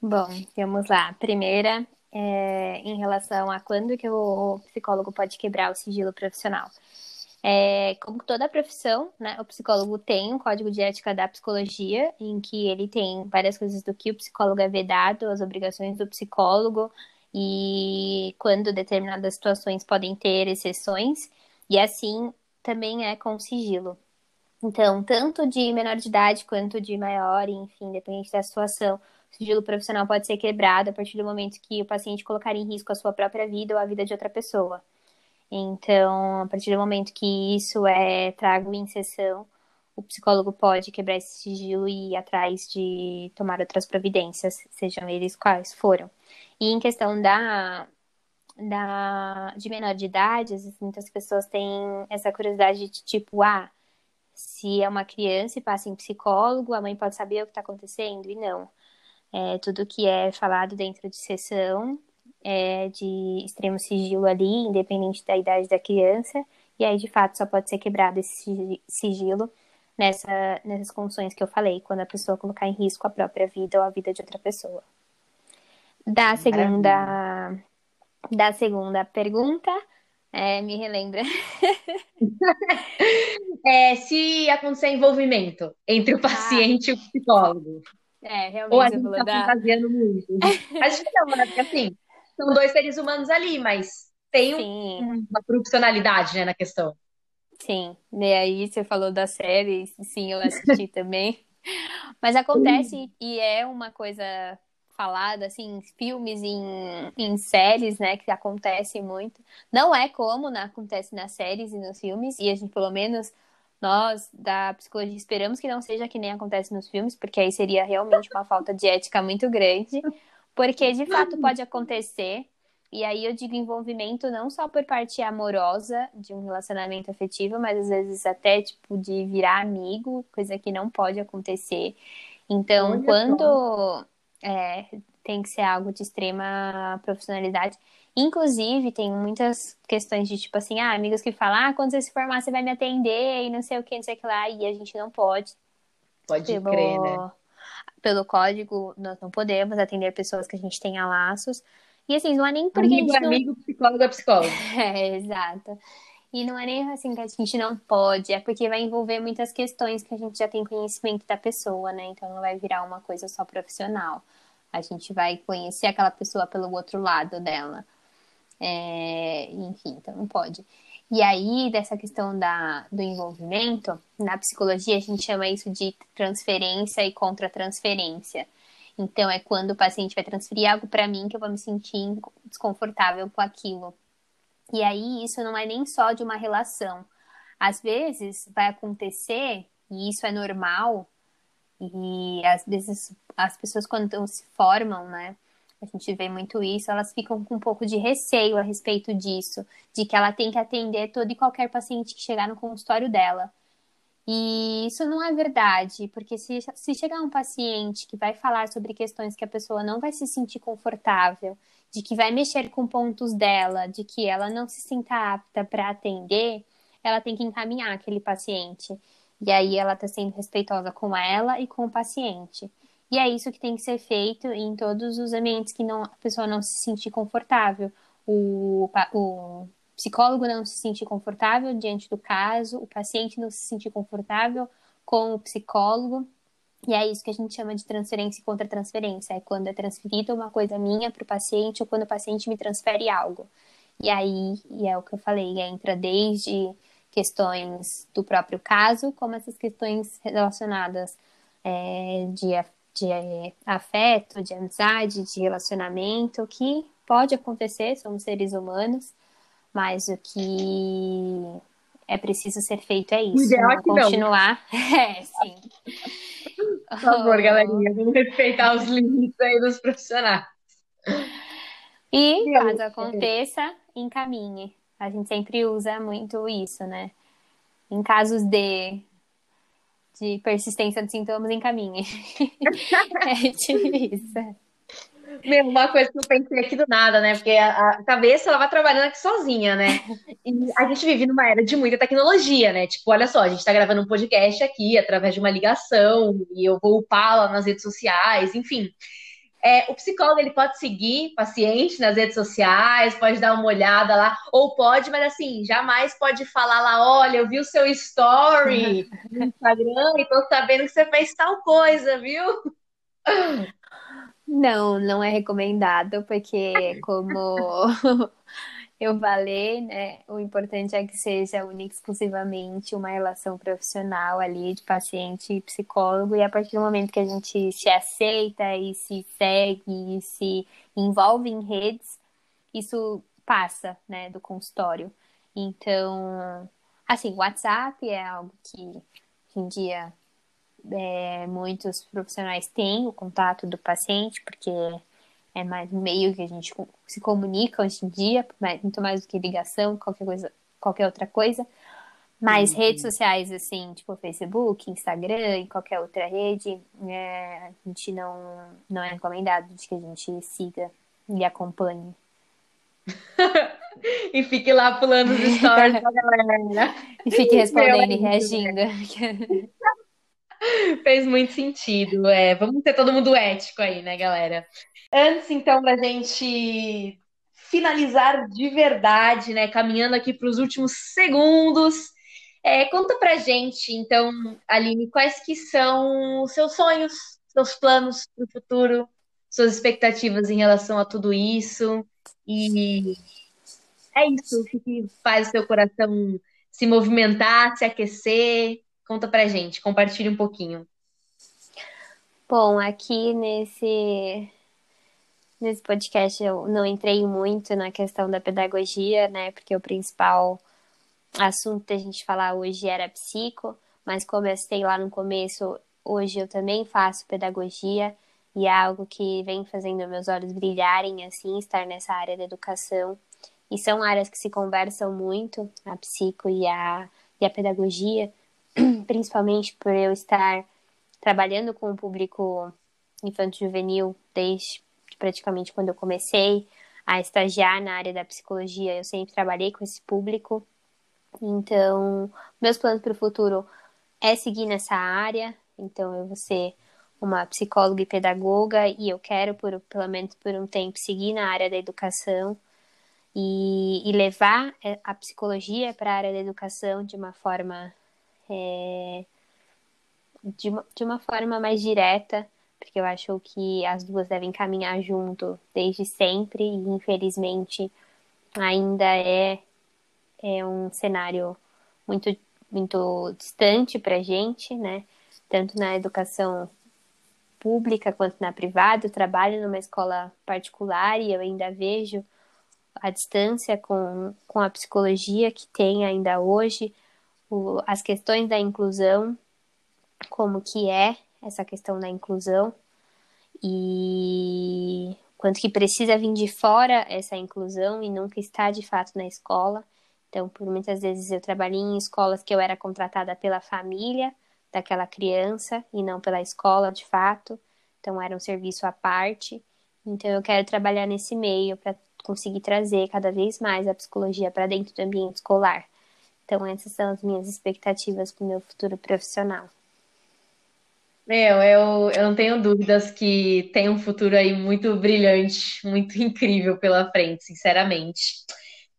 Bom, vamos lá. Primeira, é, em relação a quando que o psicólogo pode quebrar o sigilo profissional. É, como toda profissão, né, o psicólogo tem um código de ética da psicologia, em que ele tem várias coisas do que o psicólogo é vedado, as obrigações do psicólogo, e quando determinadas situações podem ter exceções, e assim também é com sigilo. Então, tanto de menor de idade quanto de maior, enfim, dependente da situação, sigilo profissional pode ser quebrado a partir do momento que o paciente colocar em risco a sua própria vida ou a vida de outra pessoa. Então, a partir do momento que isso é trago em sessão, o psicólogo pode quebrar esse sigilo e ir atrás de tomar outras providências, sejam eles quais foram. E em questão da, da de menor de idade, muitas pessoas têm essa curiosidade de tipo, ah, se é uma criança e passa em psicólogo, a mãe pode saber o que está acontecendo? E não. É, tudo que é falado dentro de sessão é, de extremo sigilo ali, independente da idade da criança, e aí de fato só pode ser quebrado esse sigilo nessa, nessas condições que eu falei, quando a pessoa colocar em risco a própria vida ou a vida de outra pessoa. Da segunda, da segunda pergunta, é, me relembra. é, se acontecer envolvimento entre o ah. paciente ah. e o psicólogo. É, realmente. Ou a gente está da... fantasiando muito. Acho que não, né? Porque assim, são dois seres humanos ali, mas tem um, uma profissionalidade né, na questão. Sim, e aí você falou da série, sim, eu assisti também. Mas acontece e é uma coisa falada, assim, em filmes, em, em séries, né, que acontece muito. Não é como né, acontece nas séries e nos filmes, e a gente, pelo menos, nós da psicologia esperamos que não seja que nem acontece nos filmes, porque aí seria realmente uma falta de ética muito grande. Porque de fato pode acontecer. E aí eu digo envolvimento não só por parte amorosa de um relacionamento afetivo, mas às vezes até tipo de virar amigo, coisa que não pode acontecer. Então, Olha quando é, tem que ser algo de extrema profissionalidade. Inclusive, tem muitas questões de tipo assim, ah, amigos que falam, ah, quando você se formar, você vai me atender e não sei o que, não sei o que lá, e a gente não pode. Pode pelo, crer, né? Pelo código, nós não podemos atender pessoas que a gente tenha laços. E assim, não é nem porque amigo, a gente. Não... Amigo, psicólogo é psicólogo. É, exato. E não é nem assim que a gente não pode, é porque vai envolver muitas questões que a gente já tem conhecimento da pessoa, né? Então não vai virar uma coisa só profissional. A gente vai conhecer aquela pessoa pelo outro lado dela. É... Enfim, então não pode. E aí, dessa questão da, do envolvimento, na psicologia a gente chama isso de transferência e contra-transferência. Então, é quando o paciente vai transferir algo para mim que eu vou me sentir desconfortável com aquilo. E aí, isso não é nem só de uma relação. Às vezes, vai acontecer, e isso é normal, e às vezes as pessoas, quando se formam, né, a gente vê muito isso, elas ficam com um pouco de receio a respeito disso, de que ela tem que atender todo e qualquer paciente que chegar no consultório dela. E isso não é verdade, porque se, se chegar um paciente que vai falar sobre questões que a pessoa não vai se sentir confortável, de que vai mexer com pontos dela, de que ela não se sinta apta para atender, ela tem que encaminhar aquele paciente. E aí ela está sendo respeitosa com ela e com o paciente. E é isso que tem que ser feito em todos os ambientes que não, a pessoa não se sentir confortável. O, o psicólogo não se sentir confortável diante do caso, o paciente não se sentir confortável com o psicólogo. E é isso que a gente chama de transferência e contra-transferência. É quando é transferida uma coisa minha para o paciente ou quando o paciente me transfere algo. E aí, e é o que eu falei, entra desde questões do próprio caso, como essas questões relacionadas é, de de é, afeto, de amizade, de relacionamento, que pode acontecer, somos seres humanos, mas o que é preciso ser feito é isso. Ideal é continuar. é, sim. Por favor, galerinha, vamos respeitar os limites aí dos profissionais. E caso aconteça, encaminhe. A gente sempre usa muito isso, né? Em casos de, de persistência de sintomas, encaminhe. é tipo isso. Meu, uma coisa que eu pensei aqui do nada, né? Porque a, a, cabeça ela vai trabalhando aqui sozinha, né? E a gente vive numa era de muita tecnologia, né? Tipo, olha só, a gente tá gravando um podcast aqui através de uma ligação e eu vou upá-la nas redes sociais, enfim. É, o psicólogo ele pode seguir paciente nas redes sociais, pode dar uma olhada lá, ou pode, mas assim, jamais pode falar lá, olha, eu vi o seu story no Instagram e tô sabendo que você fez tal coisa, viu? Não, não é recomendado, porque como eu falei, né, o importante é que seja única exclusivamente uma relação profissional ali de paciente e psicólogo, e a partir do momento que a gente se aceita e se segue e se envolve em redes, isso passa, né, do consultório. Então, assim, WhatsApp é algo que hoje em dia é, muitos profissionais têm o contato do paciente, porque é mais meio que a gente se comunica hoje em dia, muito mais do que ligação, qualquer coisa, qualquer outra coisa. Mas uhum. redes sociais, assim, tipo Facebook, Instagram e qualquer outra rede, é, a gente não, não é recomendado de que a gente siga e acompanhe. e fique lá pulando os stories da galera. E fique respondendo e reagindo. Fez muito sentido. É, vamos ter todo mundo ético aí, né, galera? Antes, então, da gente finalizar de verdade, né, caminhando aqui para os últimos segundos, é, conta pra gente, então, Aline, quais que são os seus sonhos, seus planos para o futuro, suas expectativas em relação a tudo isso e é isso que faz o seu coração se movimentar, se aquecer, Conta pra gente, compartilhe um pouquinho. Bom, aqui nesse nesse podcast eu não entrei muito na questão da pedagogia, né? Porque o principal assunto da gente falar hoje era psico, mas como eu citei lá no começo, hoje eu também faço pedagogia e é algo que vem fazendo meus olhos brilharem assim, estar nessa área da educação. E são áreas que se conversam muito, a psico e a, e a pedagogia, principalmente por eu estar trabalhando com o público infanto-juvenil desde praticamente quando eu comecei a estagiar na área da psicologia, eu sempre trabalhei com esse público. Então, meus planos para o futuro é seguir nessa área. Então, eu vou ser uma psicóloga e pedagoga e eu quero, por, pelo menos por um tempo, seguir na área da educação e, e levar a psicologia para a área da educação de uma forma é, de, uma, de uma forma mais direta, porque eu acho que as duas devem caminhar junto desde sempre e infelizmente ainda é, é um cenário muito, muito distante para a gente, né? Tanto na educação pública quanto na privada. Eu trabalho numa escola particular e eu ainda vejo a distância com, com a psicologia que tem ainda hoje o, as questões da inclusão, como que é essa questão da inclusão e quanto que precisa vir de fora essa inclusão e nunca está de fato na escola. Então, por muitas vezes eu trabalhei em escolas que eu era contratada pela família daquela criança e não pela escola de fato. Então, era um serviço à parte. Então, eu quero trabalhar nesse meio para conseguir trazer cada vez mais a psicologia para dentro do ambiente escolar. Então, essas são as minhas expectativas para o meu futuro profissional. Meu, eu, eu não tenho dúvidas que tem um futuro aí muito brilhante, muito incrível pela frente, sinceramente.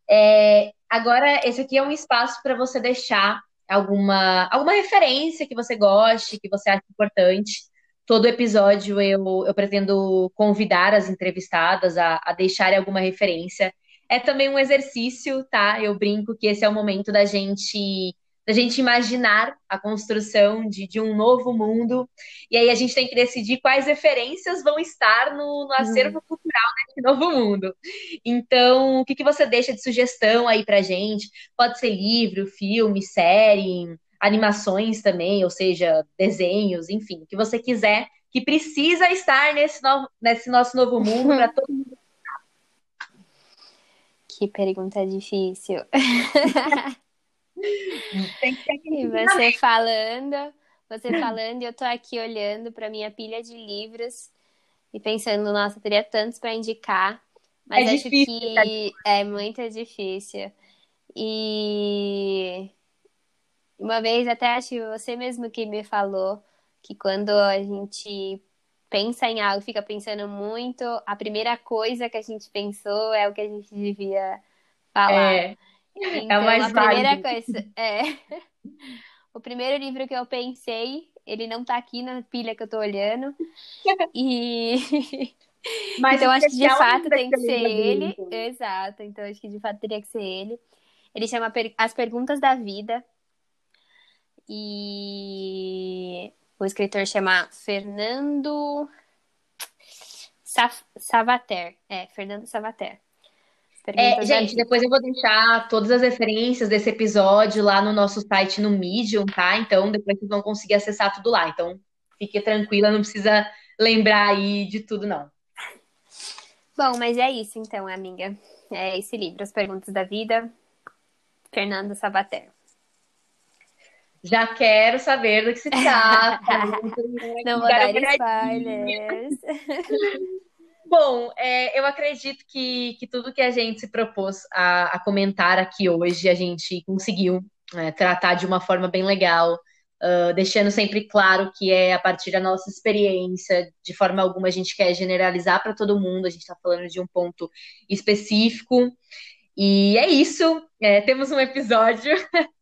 É, agora, esse aqui é um espaço para você deixar alguma, alguma referência que você goste, que você acha importante. Todo episódio eu, eu pretendo convidar as entrevistadas a, a deixarem alguma referência é também um exercício, tá? Eu brinco que esse é o momento da gente da gente imaginar a construção de, de um novo mundo. E aí a gente tem que decidir quais referências vão estar no, no acervo uhum. cultural desse novo mundo. Então, o que, que você deixa de sugestão aí pra gente? Pode ser livro, filme, série, animações também, ou seja, desenhos, enfim, o que você quiser, que precisa estar nesse, novo, nesse nosso novo mundo para todo mundo. Que pergunta difícil. e você falando, você falando, eu tô aqui olhando para minha pilha de livros e pensando, nossa, teria tantos para indicar, mas é acho difícil, que tá? é muito difícil. E uma vez até acho que você mesmo que me falou que quando a gente pensa em algo, fica pensando muito, a primeira coisa que a gente pensou é o que a gente devia falar. É, então, é mais a primeira válido. coisa é o primeiro livro que eu pensei, ele não tá aqui na pilha que eu tô olhando. e Mas então acho que de fato tem que ser ele. Exato, então acho que de fato teria que ser ele. Ele chama As Perguntas da Vida. E o escritor chama Fernando Savater. É, Fernando Savater. É, gente, depois eu vou deixar todas as referências desse episódio lá no nosso site no Medium, tá? Então depois vocês vão conseguir acessar tudo lá. Então fique tranquila, não precisa lembrar aí de tudo, não. Bom, mas é isso então, amiga. É esse livro, As Perguntas da Vida, Fernando Sabater. Já quero saber do que se trata. Não vou dar spoilers. Bom, é, eu acredito que, que tudo que a gente se propôs a, a comentar aqui hoje, a gente conseguiu é, tratar de uma forma bem legal, uh, deixando sempre claro que é a partir da nossa experiência, de forma alguma a gente quer generalizar para todo mundo, a gente está falando de um ponto específico. E é isso, é, temos um episódio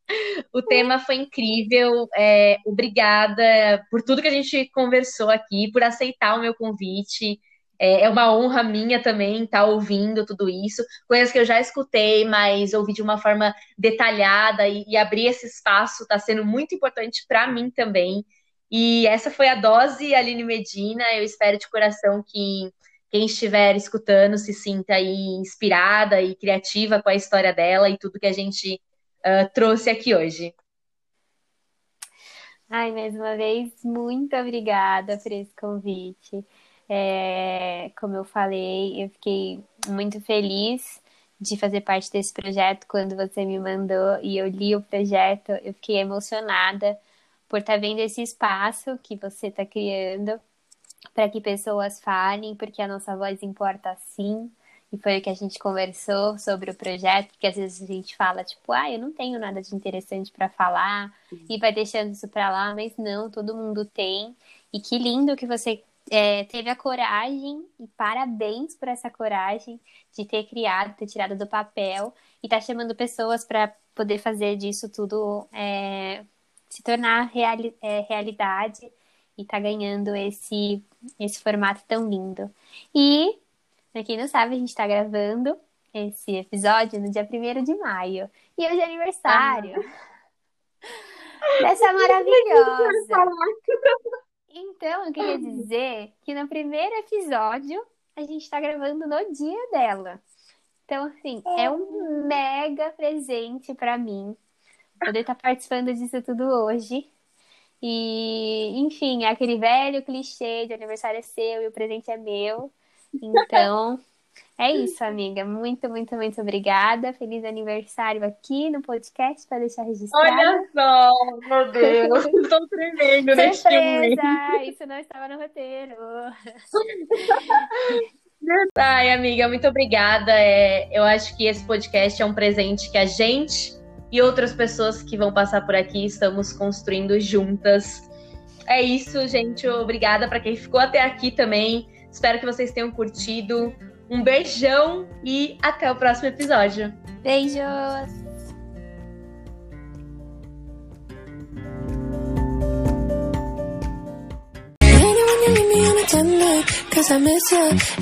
O tema foi incrível. É, obrigada por tudo que a gente conversou aqui, por aceitar o meu convite. É, é uma honra minha também estar tá ouvindo tudo isso. Coisas que eu já escutei, mas ouvi de uma forma detalhada e, e abrir esse espaço está sendo muito importante para mim também. E essa foi a dose Aline Medina. Eu espero de coração que quem estiver escutando se sinta aí inspirada e criativa com a história dela e tudo que a gente uh, trouxe aqui hoje. Ai, mais uma vez, muito obrigada por esse convite. É, como eu falei, eu fiquei muito feliz de fazer parte desse projeto quando você me mandou e eu li o projeto. Eu fiquei emocionada por estar tá vendo esse espaço que você está criando para que pessoas falem, porque a nossa voz importa sim e foi o que a gente conversou sobre o projeto, porque às vezes a gente fala, tipo, ah, eu não tenho nada de interessante para falar, e vai deixando isso para lá, mas não, todo mundo tem. E que lindo que você é, teve a coragem, e parabéns por essa coragem de ter criado, ter tirado do papel e tá chamando pessoas para poder fazer disso tudo é, se tornar reali é, realidade e tá ganhando esse, esse formato tão lindo. E Pra quem não sabe, a gente tá gravando esse episódio no dia 1 de maio. E hoje é aniversário ah. dessa maravilhosa. Então, eu queria dizer que no primeiro episódio a gente tá gravando no dia dela. Então, assim, é um mega presente para mim poder estar tá participando disso tudo hoje. E, enfim, é aquele velho clichê de aniversário é seu e o presente é meu. Então, é isso, amiga. Muito, muito, muito obrigada. Feliz aniversário aqui no podcast para deixar registrado. Olha só, meu Deus, estou tremendo neste momento. Isso não estava no roteiro. Ai, amiga, muito obrigada. É, eu acho que esse podcast é um presente que a gente e outras pessoas que vão passar por aqui estamos construindo juntas. É isso, gente. Obrigada para quem ficou até aqui também. Espero que vocês tenham curtido. Um beijão e até o próximo episódio. Beijos! Cause I miss you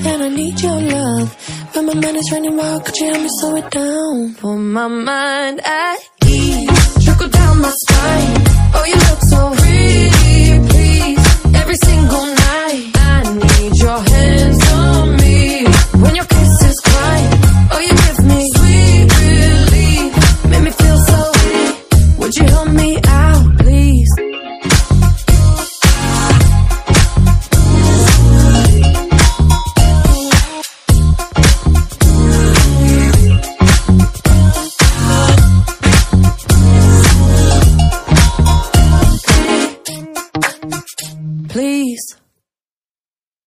and I need your love. When my mind is running wild, could you help me slow it down? For my mind at ease. Trickle down. down my spine. Oh, you look so pretty, me out,